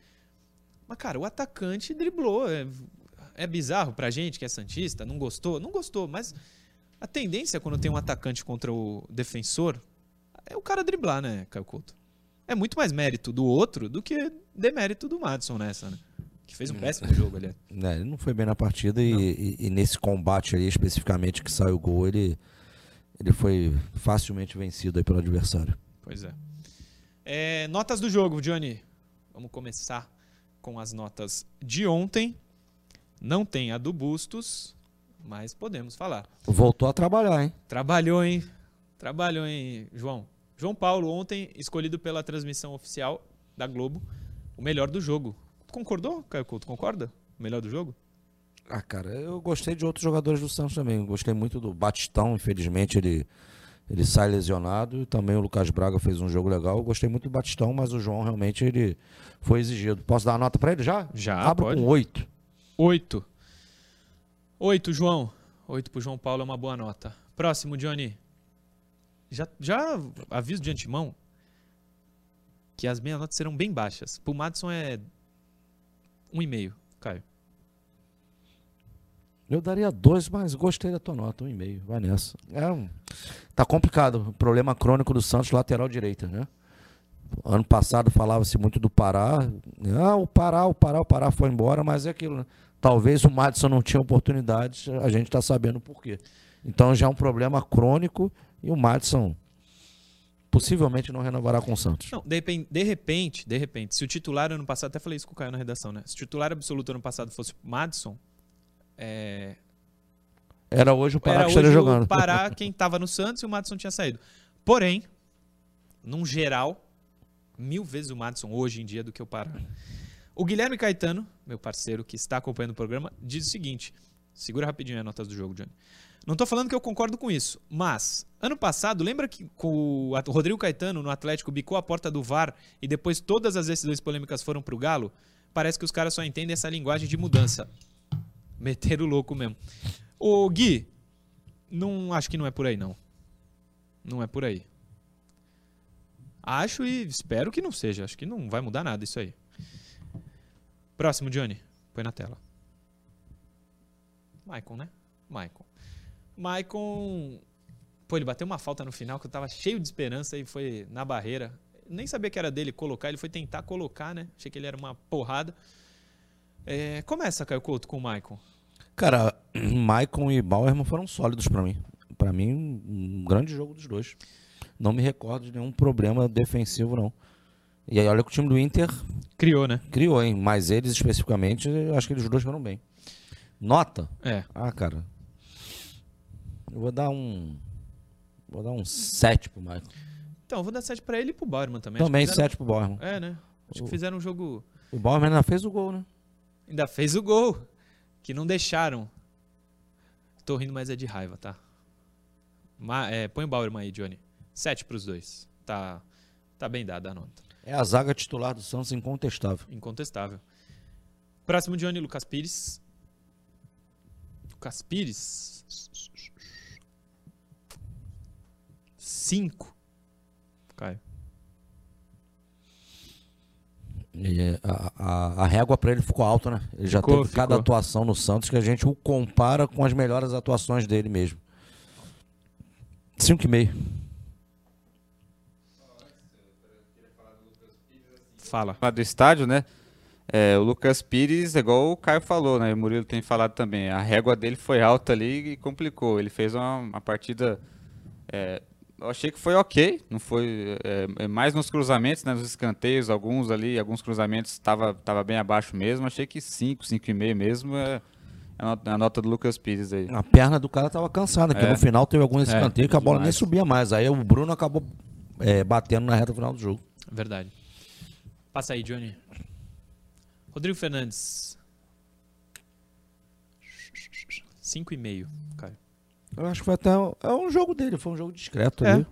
Mas, cara, o atacante driblou. É, é bizarro pra gente que é Santista. Não gostou? Não gostou, mas a tendência quando tem um atacante contra o defensor é o cara driblar, né, Caio Couto? É muito mais mérito do outro do que demérito do Madison nessa, né? Que fez um péssimo jogo ali. É, ele não foi bem na partida e, e- e nesse combate ali especificamente que saiu o gol, ele ele foi facilmente vencido aí pelo adversário. Pois é. É, Notas do jogo, Johnny. Vamos começar com as notas de ontem. Não tem a do Bustos, mas podemos falar. Voltou a trabalhar, hein? Trabalhou, hein? Trabalhou, hein, João? João Paulo, ontem, escolhido pela transmissão oficial da Globo, o melhor do jogo. Concordou, Caio Couto? Concorda? O melhor do jogo? Ah, cara, eu gostei de outros jogadores do Santos também. Gostei muito do Batistão, infelizmente ele, ele sai lesionado. E também o Lucas Braga fez um jogo legal. Eu gostei muito do Batistão, mas o João realmente ele foi exigido. Posso dar a nota pra ele já? Já, Abro pode. com oito. Oito. Oito, João. Oito pro João Paulo é uma boa nota. Próximo, Johnny. Já, já aviso de antemão que as minhas notas serão bem baixas. Pro Madison é um e meio, Caio. Eu daria dois, mas gostei da tua nota, um e meio. Vai nessa. É, um- tá complicado. Problema crônico do Santos, lateral direita, né? Ano passado falava-se muito do Pará. Ah, o Pará, o Pará, o Pará foi embora, mas é aquilo, né? Talvez o Madison não tinha oportunidades, a gente tá sabendo por quê. Então já é um problema crônico e o Madison possivelmente não renovará com o Santos. Não, de repente, de repente, de repente, se o titular ano passado, até falei isso com o Caio na redação, né? Se o titular absoluto ano passado fosse o Madison, é, Era hoje o Pará era que estaria hoje jogando. o Pará quem tava no Santos e o Madison tinha saído. Porém, num geral, mil vezes o Madison hoje em dia do que o Pará. O Guilherme Caetano, meu parceiro que está acompanhando o programa, diz o seguinte: segura rapidinho as notas do jogo, Johnny. Não tô falando que eu concordo com isso, mas ano passado, lembra que o Rodrigo Caetano no Atlético bicou a porta do VAR e depois todas as decisões polêmicas foram pro Galo? Parece que os caras só entendem essa linguagem de mudança. Meter o louco mesmo. Ô Gui, não acho que não é por aí não. Não é por aí. Acho e espero que não seja. Acho que não vai mudar nada isso aí. Próximo, Johnny. Põe na tela. Maicon, né? Maicon. Maicon. Pô, ele bateu uma falta no final que eu tava cheio de esperança e foi na barreira. Nem sabia que era dele colocar, ele foi tentar colocar, né? Achei que ele era uma porrada. É, começa, Caio Couto, com o Maicon. Cara, Maicon e Bauerman foram sólidos pra mim. Pra mim, um grande jogo dos dois. Não me recordo de nenhum problema defensivo, não. E aí, olha que o time do Inter Criou, né? criou, hein? Mas eles especificamente, eu acho que eles dois foram bem. Nota? É. Ah, cara. Eu vou dar um. Vou dar um 7 pro Maicon. Então, eu vou dar 7 pra ele e pro Bauerman também. Que Também fizeram- 7 pro Bauerman. É, né? Acho que O- fizeram um jogo. O Bauerman ainda fez o gol, né? Ainda fez o gol. Que não deixaram. Tô rindo, mas é de raiva, tá? Ma- é, põe o Bauerman aí, Johnny. 7 pros dois. Tá, tá bem dada a nota. É a zaga titular do Santos incontestável. Incontestável. Próximo, Johnny, Lucas Pires. Lucas Pires. 5. Caio. E é, a, a, a régua pra ele ficou alta, né? Ele já Ficou, teve cada ficou. atuação no Santos que a gente o compara com as melhores atuações dele mesmo. 5,5. Fala. lá do estádio, né? É, o Lucas Pires, igual o Caio falou, né? O Murilo tem falado também. A régua dele foi alta ali e complicou. Ele fez uma, uma partida. é, eu achei que foi ok. Não foi. é, é mais nos cruzamentos, né? Nos escanteios, alguns ali, alguns cruzamentos estava tava bem abaixo mesmo. Achei que 5, 5,5 mesmo é a nota, a nota do Lucas Pires aí. A perna do cara tava cansada, que É. no final teve alguns É, escanteios que a bola nem subia mais. Aí o Bruno acabou é, batendo na reta final do jogo. Verdade. Passa aí, Johnny. Rodrigo Fernandes. 5,5, Caio. Eu acho que foi até. É um jogo dele, foi um jogo discreto É. ali.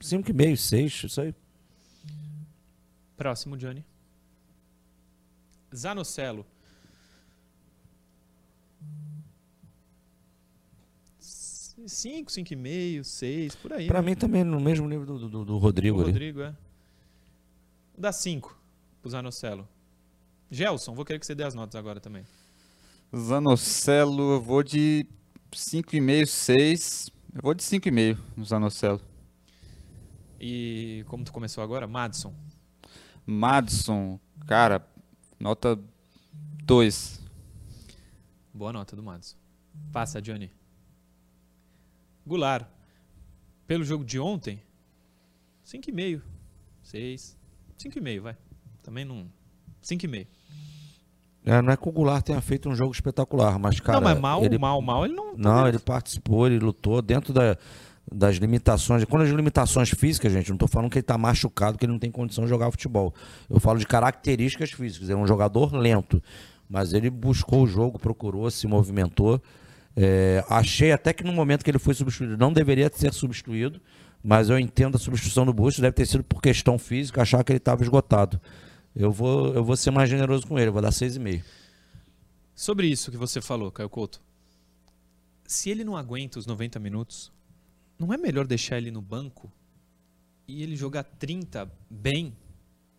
5,5, 6, isso aí. Próximo, Johnny. Zanocelo. Cinco, cinco e meio, seis, por aí. Pra né? mim também no mesmo nível do, do, do O Rodrigo ali. Rodrigo, é. Dá cinco pro Zanocelo. Gelson, vou querer que você dê as notas agora também. Zanocelo, eu vou de 5,5, 6. Eu vou de 5,5 no Zanocelo. E como tu começou agora, Madison. Madison, cara, nota 2. Boa nota do Madison. Passa, Johnny. Goulart. pelo jogo de ontem, 5,5. 6. 5,5, vai. Também não. 5,5. É, não é que o Goulart tenha feito um jogo espetacular, mas, cara. não, mas mal, ele, mal, mal, ele não. Não, ele participou, ele lutou dentro da, das limitações. Quando as limitações físicas, gente, não tô falando que ele tá machucado, que ele não tem condição de jogar futebol. Eu falo de características físicas. Ele é um jogador lento, mas ele buscou o jogo, procurou, se movimentou. É, achei até que no momento que ele foi substituído, não deveria ser substituído, mas eu entendo a substituição do Bustos, deve ter sido por questão física, achar que ele estava esgotado. Eu vou, eu vou ser mais generoso com ele, vou dar 6,5. Sobre isso que você falou, Caio Couto. Se ele não aguenta os 90 minutos, não é melhor deixar ele no banco e ele jogar 30 bem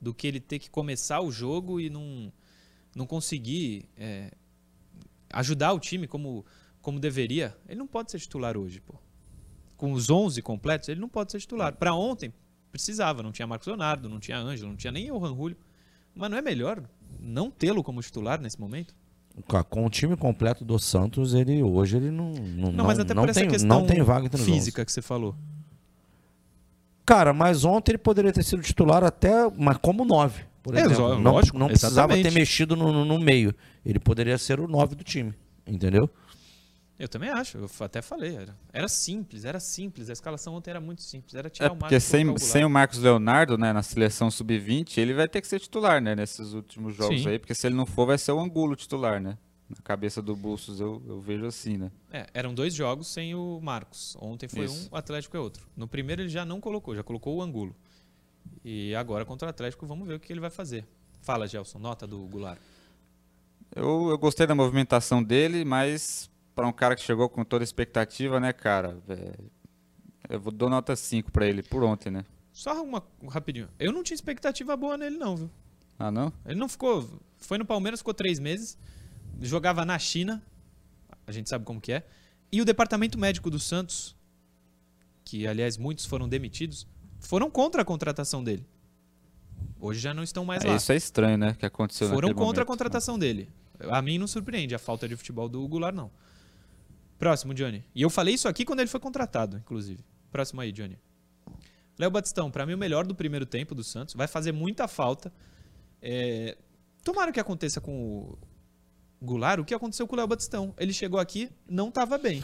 do que ele ter que começar o jogo e não, não conseguir é, ajudar o time como, como deveria? Ele não pode ser titular hoje, pô. Com os 11 completos, ele não pode ser titular. Para ontem, precisava. Não tinha Marcos Leonardo, não tinha Ângelo, não tinha nem o Ranjulho. Mas não é melhor não tê-lo como titular nesse momento? Com- o time completo do Santos, ele hoje ele não não, Não, mas até não tem, não tem vaga entre os 11. física que você falou. Cara, mas ontem ele poderia ter sido titular até, mas como 9, por É, exemplo. ló- não, lógico, não precisava ter mexido no, no- no meio. Ele poderia ser o 9 do time, entendeu? Eu também acho, eu até falei. Era, era simples, era simples. A escalação ontem era muito simples. Era É tirar o porque Marcos e sem, o sem o. Marcos Leonardo, né, na seleção sub-20, ele vai ter que ser titular, né, nesses últimos jogos Sim. aí, porque se ele não for, vai ser o Angulo titular, né? Na cabeça do Bustos eu, eu vejo assim, né? É, eram dois jogos sem o Marcos. Ontem foi Isso. um, o Atlético é outro. No primeiro ele já não colocou, já colocou o Angulo. E agora contra o Atlético, vamos ver o que ele vai fazer. Fala, Gelson, nota do Goulart. Eu, eu gostei da movimentação dele, mas para um cara que chegou com toda a expectativa, né, cara? é, eu vou dou nota 5 para ele por ontem, né? Só uma rapidinho. Eu não tinha expectativa boa nele, não, viu? Ah, não? Ele não ficou. Foi no Palmeiras, ficou três meses. Jogava na China. A gente sabe como que é. E o departamento médico do Santos, que aliás muitos foram demitidos, foram contra a contratação dele. Hoje já não estão mais É, lá. isso é estranho, né? Que aconteceu Foram contra a momento. contratação dele. A mim não surpreende a falta de futebol do Goulart, não. Próximo, Johnny. E eu falei isso aqui quando ele foi contratado, inclusive. Próximo aí, Johnny. Léo Batistão, pra mim o melhor do primeiro tempo do Santos. Vai fazer muita falta. É, Tomara que aconteça com o Goulart o que aconteceu com o Léo Batistão. Ele chegou aqui, não estava bem.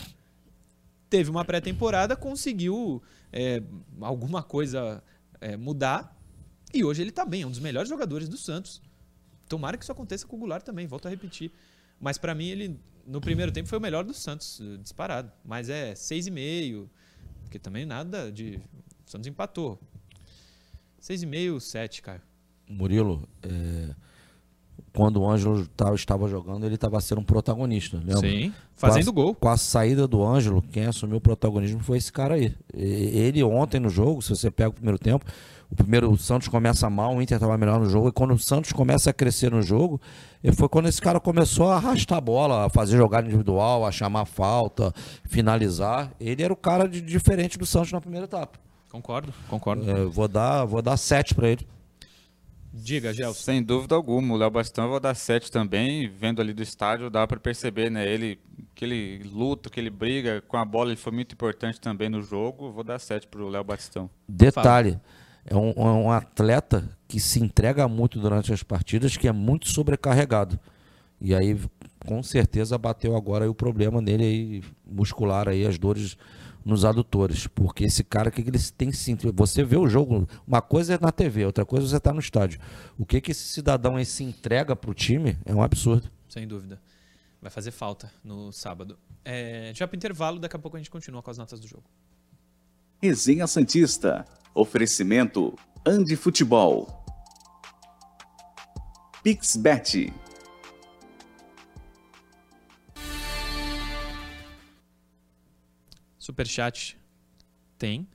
Teve uma pré-temporada, conseguiu é, alguma coisa é, mudar. E hoje ele tá bem, é um dos melhores jogadores do Santos. Tomara que isso aconteça com o Goulart também, volto a repetir. Mas pra mim ele no primeiro tempo foi o melhor do Santos, eh, disparado. Mas é 6,5, porque também nada de o Santos empatou. 6,5, 7, Caio. Murilo, é, quando o Ângelo tava- estava jogando, ele estava sendo um protagonista, lembra? Sim, fazendo Com a- gol. Com a saída do Ângelo, quem assumiu o protagonismo foi esse cara aí. Ele ontem no jogo, se você pega o primeiro tempo, o primeiro o Santos começa mal, o Inter estava melhor no jogo, e quando o Santos começa a crescer no jogo, e foi quando esse cara começou a arrastar a bola, a fazer jogada individual, a chamar falta, finalizar. Ele era o cara de- diferente do Santos na primeira etapa. Concordo, concordo. É, vou dar, vou dar sete para ele. Diga, Gelson. Sem dúvida alguma, o Léo Bastão eu vou dar 7 também, vendo ali do estádio, dá para perceber, né? Ele, que ele luta, que ele briga com a bola, ele foi muito importante também no jogo. Vou dar 7 pro Léo Batistão. Detalhe, é um, é um atleta que se entrega muito durante as partidas, que é muito sobrecarregado. E aí, com certeza, bateu agora aí o problema nele aí, muscular aí, as dores nos adutores. Porque esse cara, o que, que ele tem sentido? Você vê o jogo, uma coisa é na TV, outra coisa é você tá no estádio. O que, que esse cidadão aí se entrega pro time é um absurdo. Sem dúvida. Vai fazer falta no sábado. É, já pro intervalo, daqui a pouco a gente continua com as notas do jogo. Resenha Santista. Oferecimento Andi Futebol. Pixbet. Superchat tem.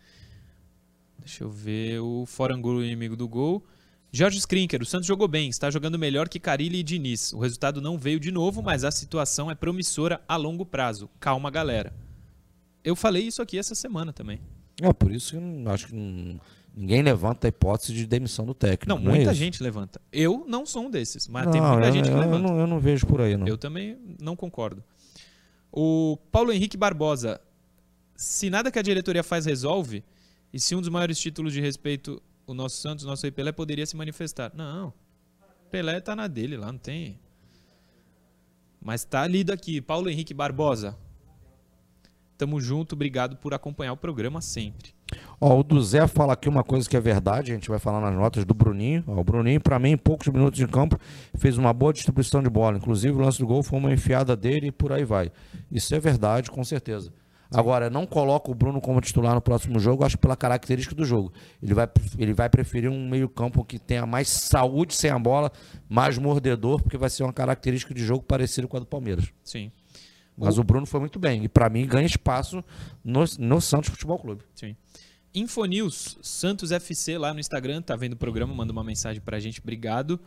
Deixa eu ver. O Forangulo, inimigo do gol. Jorge Skrinker, o Santos jogou bem, está jogando melhor que Carilli e Diniz. O resultado não veio de novo, mas a situação é promissora a longo prazo. Calma, galera. Eu falei isso aqui essa semana também. É por isso que eu não- acho que não- ninguém levanta a hipótese de demissão do técnico. Não, é muita isso? gente levanta. Eu não sou um desses, mas tem Não, muita eu- gente que eu, levanta. não, eu não vejo por aí, não. Eu também não concordo. O Paulo Henrique Barbosa. se nada que a diretoria faz resolve, e se um dos maiores títulos de respeito, o nosso Santos, o nosso Pelé, poderia se manifestar. Não. Pelé tá na dele lá, não tem. Mas tá lido aqui. Paulo Henrique Barbosa. Tamo junto, obrigado por acompanhar o programa sempre. Ó, o do Zé fala aqui uma coisa que é verdade, a gente vai falar nas notas do Bruninho. Ó, o Bruninho, pra mim, em poucos minutos de campo, fez uma boa distribuição de bola. Inclusive, o lance do gol foi uma enfiada dele e por aí vai. Isso é verdade, com certeza. Agora, não coloca o Bruno como titular no próximo jogo, acho pela característica do jogo. Ele vai, ele vai preferir um meio-campo que tenha mais saúde sem a bola, mais mordedor, porque vai ser uma característica de jogo parecida com a do Palmeiras. Sim. Mas o Bruno foi muito bem. E para mim ganha espaço no, no Santos Futebol Clube. Sim. Infonews, Santos FC lá no Instagram, tá vendo o programa, manda uma mensagem pra gente, obrigado.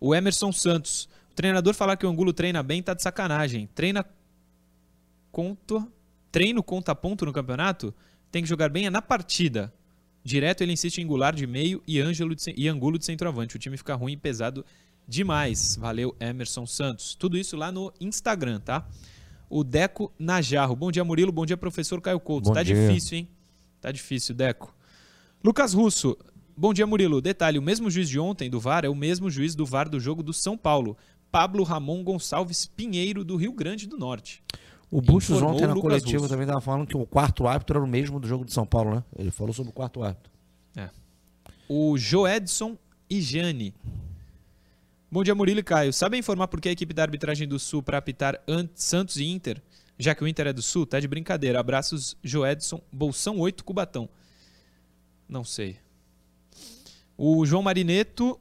O Emerson Santos, o treinador falar que o Angulo treina bem tá de sacanagem. Treina conto, treino conta ponto no campeonato, tem que jogar bem é na partida. Direto ele insiste em Goulart de meio e, Ângelo de, e Angulo de centroavante. O time fica ruim e pesado demais. Valeu, Emerson Santos. Tudo isso lá no Instagram, tá? O Deco Najarro. Bom dia, Murilo. Bom dia, professor Caio Couto. Bom tá dia. difícil, hein? Tá difícil, Deco. Lucas Russo. Bom dia, Murilo. Detalhe: o mesmo juiz de ontem do VAR é o mesmo juiz do VAR do jogo do São Paulo. Pablo Ramon Gonçalves Pinheiro, do Rio Grande do Norte. O Bustos ontem na Lucas coletiva Russo. também estava falando que o quarto árbitro era o mesmo do jogo de São Paulo, né? Ele falou sobre o quarto árbitro. O Joedson e Jane. Bom dia, Murilo e Caio. Sabem informar por que a equipe da arbitragem do Sul para apitar An- Santos e Inter? Já que o Inter é do Sul, tá de brincadeira. Abraços, Joedson, Bolsão 8, Cubatão. Não sei. O João Marineto.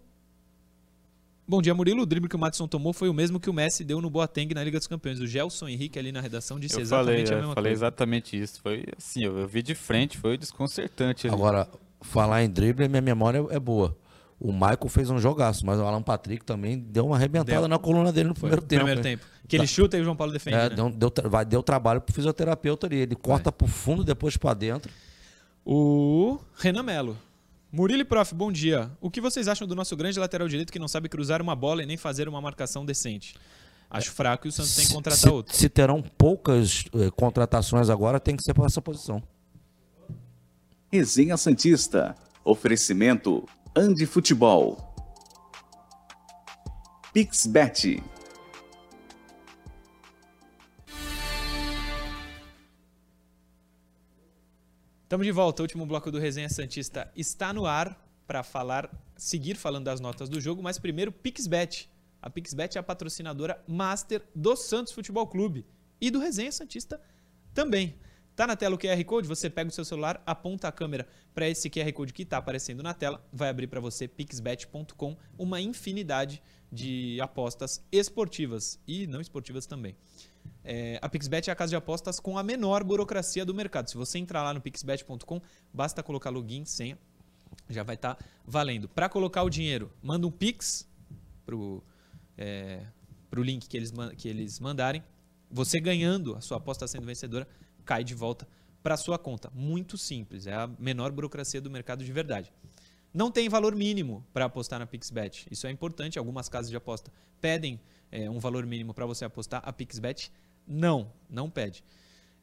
Bom dia, Murilo. O drible que o Madison tomou foi o mesmo que o Messi deu no Boateng na Liga dos Campeões. O Gelson Henrique ali na redação disse Eu falei, exatamente a eu mesma falei coisa. exatamente isso. Foi assim, eu, eu vi de frente, foi desconcertante. ali. Agora, falar em drible, minha memória é boa. O Michael fez um jogaço, mas o Alan Patrick também deu uma arrebentada Deu. na coluna dele no Foi, primeiro tempo. primeiro né? tempo. Que ele chuta e o João Paulo defende. É, né? deu, deu, vai, deu trabalho pro fisioterapeuta ali. Ele corta pro fundo, depois pra dentro. O Renan Melo. Murilo e Prof, bom dia. O que vocês acham do nosso grande lateral direito que não sabe cruzar uma bola e nem fazer uma marcação decente? Acho fraco e o Santos tem que Se- contratar se, outro. se terão poucas eh, contratações agora, tem que ser para essa posição. Resenha Santista. Oferecimento Andi Futebol. Pixbet. Estamos de volta. O último bloco do Resenha Santista está no ar para falar, seguir falando das notas do jogo, mas primeiro Pixbet. A Pixbet é a patrocinadora master do Santos Futebol Clube e do Resenha Santista também. Tá na tela o QR Code, você pega o seu celular, aponta a câmera para esse QR Code que está aparecendo na tela, vai abrir para você pixbet.com uma infinidade de apostas esportivas e não esportivas também. É, a Pixbet é a casa de apostas com a menor burocracia do mercado. Se você entrar lá no pixbet.com, basta colocar login, senha, já vai estar valendo. Para colocar o dinheiro, manda um Pix pro, é, pro link que eles, que eles mandarem. Você ganhando, a sua aposta sendo vencedora, cai de volta para sua conta. Muito simples, é a menor burocracia do mercado de verdade. Não tem valor mínimo para apostar na Pixbet. Isso é importante. Algumas casas de aposta pedem é, um valor mínimo para você apostar. A Pixbet não, não pede.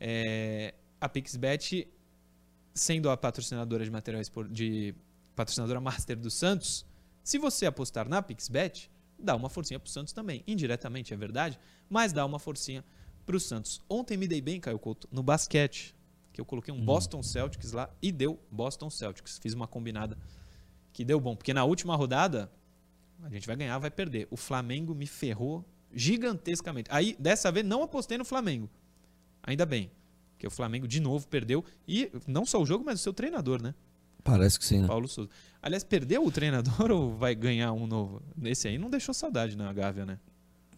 É, a Pixbet, sendo a patrocinadora de material de patrocinadora master do Santos, se você apostar na Pixbet, dá uma forcinha pro Santos também. Indiretamente, é verdade, mas dá uma forcinha pro Santos. Ontem me dei bem, Caio Couto, no basquete, que eu coloquei um Boston Celtics lá e deu Boston Celtics. Fiz uma combinada que deu bom, porque na última rodada a gente vai ganhar, vai perder. O Flamengo me ferrou gigantescamente. Aí, dessa vez, não apostei no Flamengo. Ainda bem. Porque o Flamengo de novo perdeu. E não só o jogo, mas o seu treinador, né? Parece que sim, né? Paulo Souza. Aliás, perdeu o treinador ou vai ganhar um novo? Esse aí não deixou saudade na Gávea, né?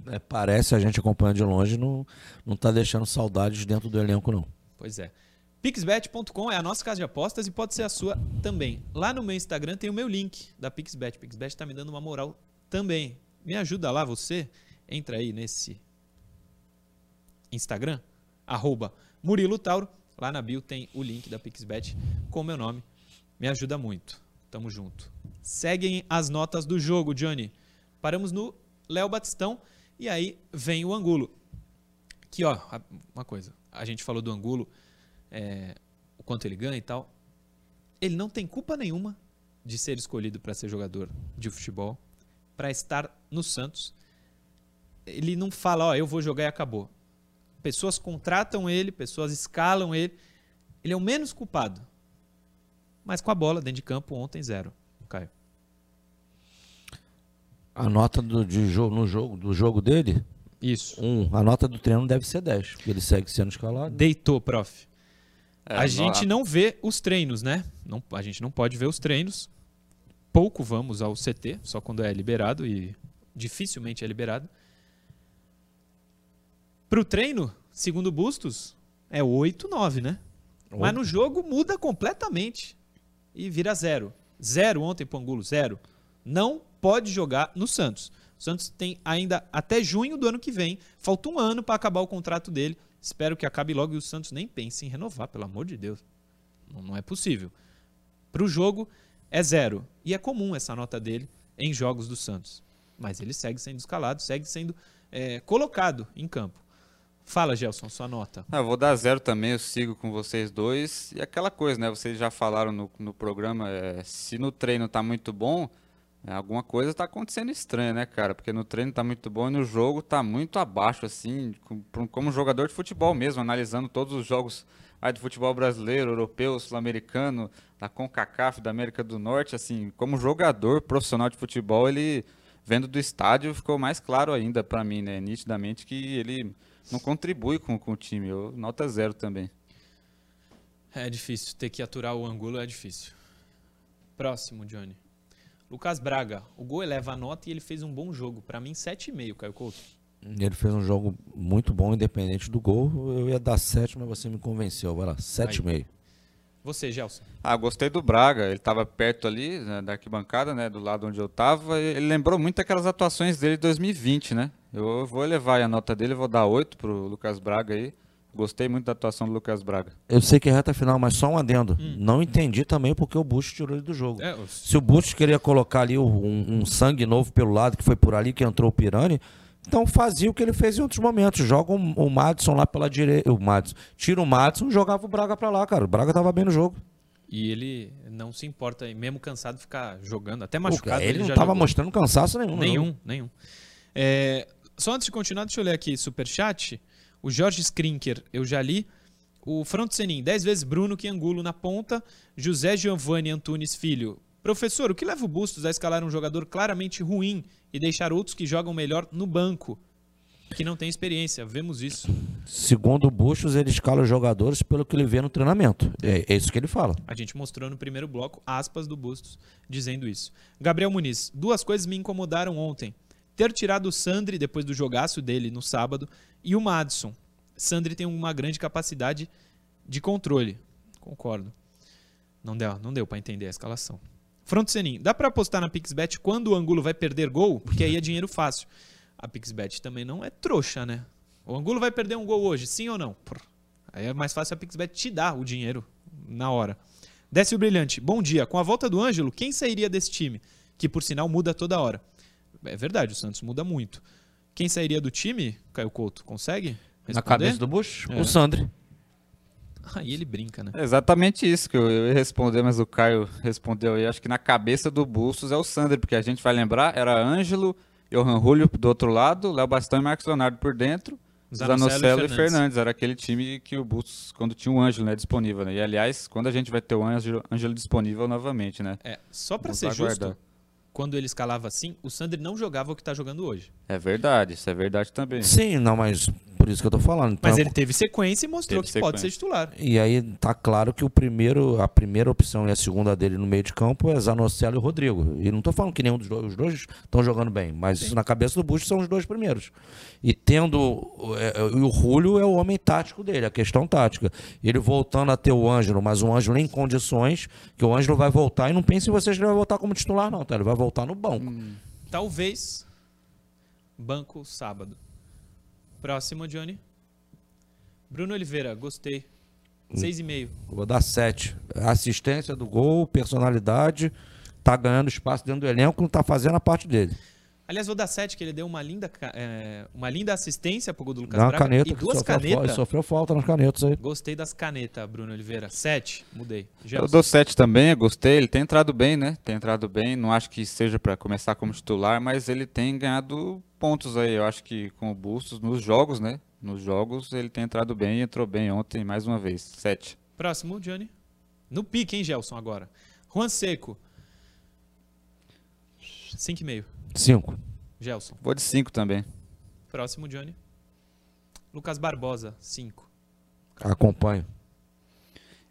É, parece, a gente acompanhando de longe, não, não tá deixando saudades dentro do elenco, não. Pois é. Pixbet.com é a nossa casa de apostas e pode ser a sua também. Lá no meu Instagram tem o meu link da Pixbet. Pixbet tá me dando uma moral também. Me ajuda lá, você. Entra aí nesse Instagram, arroba Murilo Tauro. Lá na bio tem o link da Pixbet com o meu nome. Me ajuda muito. Tamo junto. Seguem as notas do jogo, Johnny. Paramos no Léo Batistão e aí vem o Angulo. Aqui, ó, uma coisa. A gente falou do Angulo. é, o quanto ele ganha e tal. Ele não tem culpa nenhuma de ser escolhido para ser jogador de futebol, para estar no Santos. Ele não fala, ó, eu vou jogar e acabou. Pessoas contratam ele, pessoas escalam ele. Ele é o menos culpado. Mas com a bola dentro de campo, ontem, zero. A nota do, de jogo, no jogo, do jogo dele, Isso. um. A nota do treino deve ser 10, porque ele segue sendo escalado. Deitou, prof. É, a gente não vê os treinos, né? Não, a gente não pode ver os treinos. Pouco vamos ao CT, só quando é liberado e dificilmente é liberado. Pro treino, segundo Bustos, é 8, 9, né? Mas no jogo muda completamente e vira zero. Zero ontem pro Angulo, zero. Não pode jogar no Santos. O Santos tem ainda até junho do ano que vem. Falta um ano para acabar o contrato dele. Espero que acabe logo e o Santos nem pense em renovar, pelo amor de Deus. Não, não é possível. Pro jogo é zero. E é comum essa nota dele em jogos do Santos. Mas ele segue sendo escalado, segue sendo é, colocado em campo. Fala, Gelson, sua nota. Ah, eu vou dar zero também, eu sigo com vocês dois. E aquela coisa, né? Vocês já falaram no, no programa, é, se no treino tá muito bom, alguma coisa tá acontecendo estranha, né, cara? Porque no treino tá muito bom e no jogo tá muito abaixo, assim, com- com- como jogador de futebol mesmo, analisando todos os jogos aí do futebol brasileiro, europeu, sul-americano, da CONCACAF, da América do Norte, assim, como jogador profissional de futebol, ele, vendo do estádio, ficou mais claro ainda pra mim, né? Nitidamente que ele não contribui com, com o time. Eu, nota zero também. É difícil, ter que aturar o ângulo é difícil. Próximo, Johnny. Lucas Braga, o gol eleva a nota e ele fez um bom jogo. Pra mim, 7,5, Caio Couto. Ele fez um jogo muito bom, independente do gol. Eu ia dar 7, mas você me convenceu. Vai lá, 7,5. Você, Gelson. Ah, gostei do Braga. Ele estava perto ali né, da arquibancada, né, do lado onde eu estava. Ele lembrou muito aquelas atuações dele de 2020, né? Eu vou elevar aí a nota dele, vou dar 8 pro Lucas Braga aí. Gostei muito da atuação do Lucas Braga. Eu sei que é reta final, mas só um adendo. Não entendi também porque o Bush tirou ele do jogo. É, Se o Bush queria colocar ali um, um sangue novo pelo lado, que foi por ali que entrou o Pirani, então fazia o que ele fez em outros momentos. Joga o, o Madison lá pela direita. O Madison. Tira o Madison e jogava o Braga pra lá, cara. O Braga tava bem no jogo. E ele não se importa, mesmo cansado, ficar jogando. Até Pô, machucado. ele não já tava jogou. mostrando cansaço nenhum. Nenhum, nenhum. É, só antes de continuar, deixa eu ler aqui superchat. O Jorge Skrinker, eu já li. O Front Senin, 10 vezes Bruno que Angulo na ponta. José Giovanni Antunes Filho. Professor, o que leva o Bustos a escalar um jogador claramente ruim e deixar outros que jogam melhor no banco? Que não tem experiência, vemos isso. Segundo o Bustos, ele escala os jogadores pelo que ele vê no treinamento. É, é isso que ele fala. A gente mostrou no primeiro bloco aspas do Bustos dizendo isso. Gabriel Muniz, duas coisas me incomodaram ontem. Ter tirado o Sandri depois do jogaço dele no sábado e o Madison. Sandri tem uma grande capacidade de controle. Concordo. Não deu, não deu para entender a escalação. Front Senin, dá para apostar na Pixbet quando o Angulo vai perder gol? Porque aí é dinheiro fácil. A Pixbet também não é trouxa, né? O Angulo vai perder um gol hoje, sim ou não? Aí é mais fácil a Pixbet te dar o dinheiro na hora. Décio Brilhante, bom dia. Com a volta do Ângelo, quem sairia desse time? Que por sinal muda toda hora. É verdade, o Santos muda muito. Quem sairia do time, Caio Couto? Consegue? Na responder? cabeça do Bush, É. o Sandri. Aí ele brinca, né? É exatamente isso que eu, eu ia responder, mas o Caio respondeu aí. Acho que na cabeça do Bustos é o Sander, porque a gente vai lembrar, era Ângelo, Johan Julio do outro lado, Léo Bastão e Marcos Leonardo por dentro. Zanocelo Zanocelo, e e Fernandes. Era aquele time que o Bustos, quando tinha o Ângelo né, disponível. Né? E aliás, quando a gente vai ter o Ângelo, Ângelo disponível novamente, né? É, só pra Vamos ser justo, aguardar. Quando ele escalava assim, o Sandri não jogava o que tá jogando hoje. É verdade, isso é verdade também. Sim, não, mas por isso que eu tô falando. Mas Então, ele teve sequência e mostrou que pode ser sequência. titular. E aí tá claro que o primeiro, a primeira opção e a segunda dele no meio de campo é Zanocelo e Rodrigo. E não tô falando que nenhum dos dois, os dois estão jogando bem, mas isso na cabeça do Bush são os dois primeiros. E tendo é, é, e o Julio é o homem tático dele, a questão tática. Ele voltando a ter o Ângelo, mas o Ângelo em condições, que o Ângelo vai voltar e não pense em vocês que ele vai voltar como titular não, tá? Ele vai voltar no banco. Talvez banco sábado. Próximo, Johnny. Bruno Oliveira, gostei. Seis e meio. Eu Vou dar sete. Assistência do gol, personalidade, tá ganhando espaço dentro do elenco, não tá fazendo a parte dele. Aliás, vou dar 7, que ele deu uma linda, é, uma linda assistência pro gol do Lucas Dá uma Braga caneta e duas sofreu, canetas. sofreu falta nas canetas aí. Gostei das canetas, Bruno Oliveira. 7, mudei. Eu Gelson. dou 7 também, eu gostei. Ele tem entrado bem, né? Tem entrado bem. Não acho que seja para começar como titular, mas ele tem ganhado pontos aí. Eu acho que com o Bustos nos jogos, né? Nos jogos ele tem entrado bem e entrou bem ontem mais uma vez. 7. Próximo, Johnny. No pique, hein, Gelson, agora. Juan Seco. 5,5. Cinco. Gelson. Vou de 5 também. Próximo, Johnny. Lucas Barbosa, 5. Acompanho.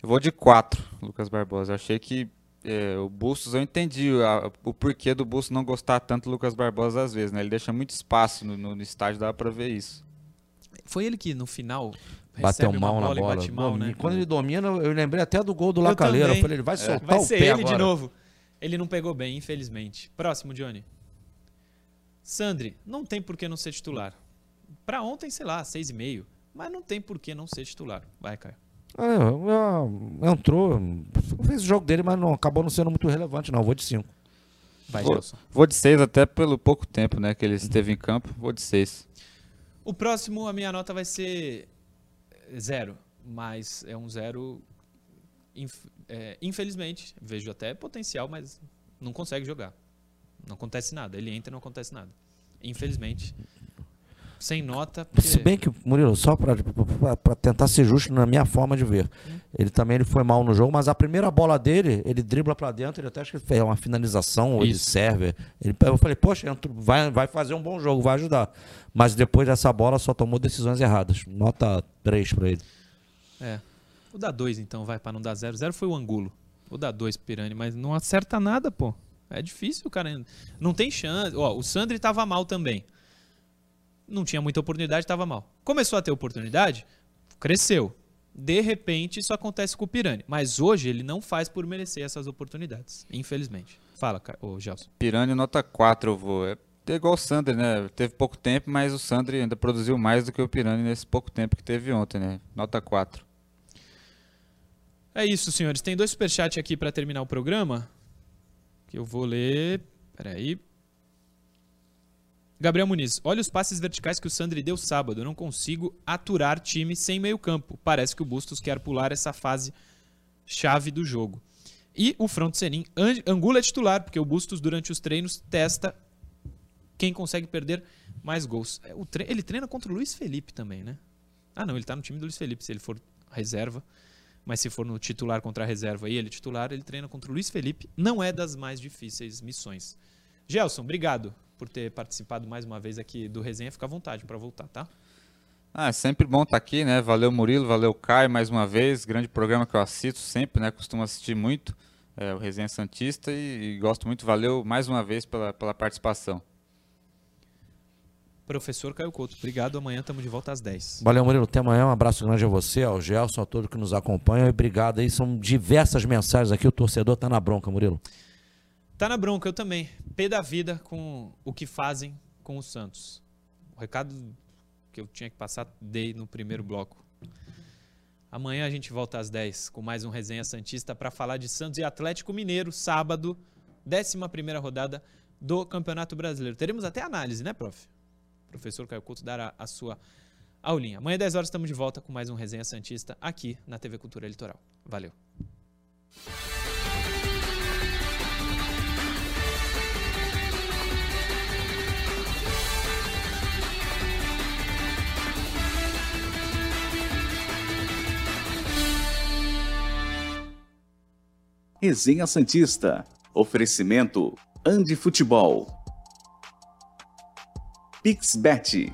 Eu vou de 4, Lucas Barbosa. Achei que é, o Bustos, eu entendi a- o porquê do Bustos não gostar tanto do Lucas Barbosa às vezes, né? Ele deixa muito espaço no, no, no estádio, dá pra ver isso. Foi ele que, no final, Bateu mal uma na bola, bola. e bate mal, né? Quando ele domina, eu lembrei até do gol do Lacaleira. Eu falei, ele vai soltar Vai o ser pé ele agora. de novo. Ele não pegou bem, infelizmente. Próximo, Johnny. Sandri, não tem por que não ser titular. Pra ontem, sei lá, 6,5. Mas não tem por que não ser titular. Vai, Caio. Ah, é, entrou, fez o jogo dele, mas não, acabou não sendo muito relevante, não. Vou de 5. Vai, Vou- Gelson. Vou de 6 até pelo pouco tempo, né, que ele esteve em campo. Vou de 6. O próximo, a minha nota vai ser zero. Mas é um zero. inf- é, infelizmente, vejo até potencial, mas não consegue jogar. Não acontece nada. Ele entra e não acontece nada. Infelizmente. Sem nota. Porque... Se bem que, Murilo, só pra tentar ser justo na minha forma de ver, ele também ele foi mal no jogo, mas a primeira bola dele, ele dribla pra dentro, ele até acho que fez uma finalização, ou ele Isso. serve. Ele, eu falei, poxa, entrou- vai, vai fazer um bom jogo, vai ajudar. Mas depois dessa bola só tomou decisões erradas. Nota 3 pra ele. É. Vou dar dois então, vai, pra não dar zero. Zero foi o Angulo. Vou dar dois pro Pirani, mas não acerta nada, pô. É difícil, cara. Não tem chance. Ó, o Sandri tava mal também. Não tinha muita oportunidade, tava mal. Começou a ter oportunidade, cresceu. De repente, isso acontece com o Pirani. Mas hoje ele não faz por merecer essas oportunidades, infelizmente. Fala, ô Gelson. Pirani nota 4 eu vou. É é igual o Sandri, né? Teve pouco tempo, mas o Sandri ainda produziu mais do que o Pirani nesse pouco tempo que teve ontem, né? Nota 4. É isso, senhores. Tem dois superchats aqui para terminar o programa. Que eu vou ler. Peraí. Gabriel Muniz. Olha os passes verticais que o Sandri deu sábado. Eu não consigo aturar time sem meio campo. Parece que o Bustos quer pular essa fase chave do jogo. E o Front Senin. É titular, porque o Bustos, durante os treinos, testa quem consegue perder mais gols. É, Ele treina contra o Luiz Felipe também, né? Ah, não. Ele tá no time do Luiz Felipe, se ele for reserva. Mas se for no titular contra a reserva e ele titular, ele treina contra o Luiz Felipe. Não é das mais difíceis missões. Gelson, obrigado por ter participado mais uma vez aqui do Resenha. Fica à vontade para voltar, tá? Ah, é sempre bom estar aqui, né? Valeu Murilo, valeu Caio mais uma vez. Grande programa que eu assisto sempre, né? Costumo assistir muito é, o Resenha Santista e, e gosto muito. Valeu mais uma vez pela, pela participação. Professor Caio Couto, obrigado. Amanhã estamos de volta às 10. Valeu, Murilo. Até amanhã. Um abraço grande a você, ao Gelson, a todos que nos acompanham. E obrigado aí. São diversas mensagens aqui. O torcedor tá na bronca, Murilo. Tá na bronca, eu também. Pé da vida com o que fazem com o Santos. O recado que eu tinha que passar, dei no primeiro bloco. Amanhã a gente volta às 10 com mais um Resenha Santista para falar de Santos e Atlético Mineiro, sábado, 11 rodada do Campeonato Brasileiro. Teremos até análise, né, prof? O professor Caio Couto dará a sua aulinha. Amanhã, 10 horas, estamos de volta com mais um Resenha Santista aqui na TV Cultura Litoral. Valeu. Resenha Santista. Oferecimento Andi Futebol. Pixbet.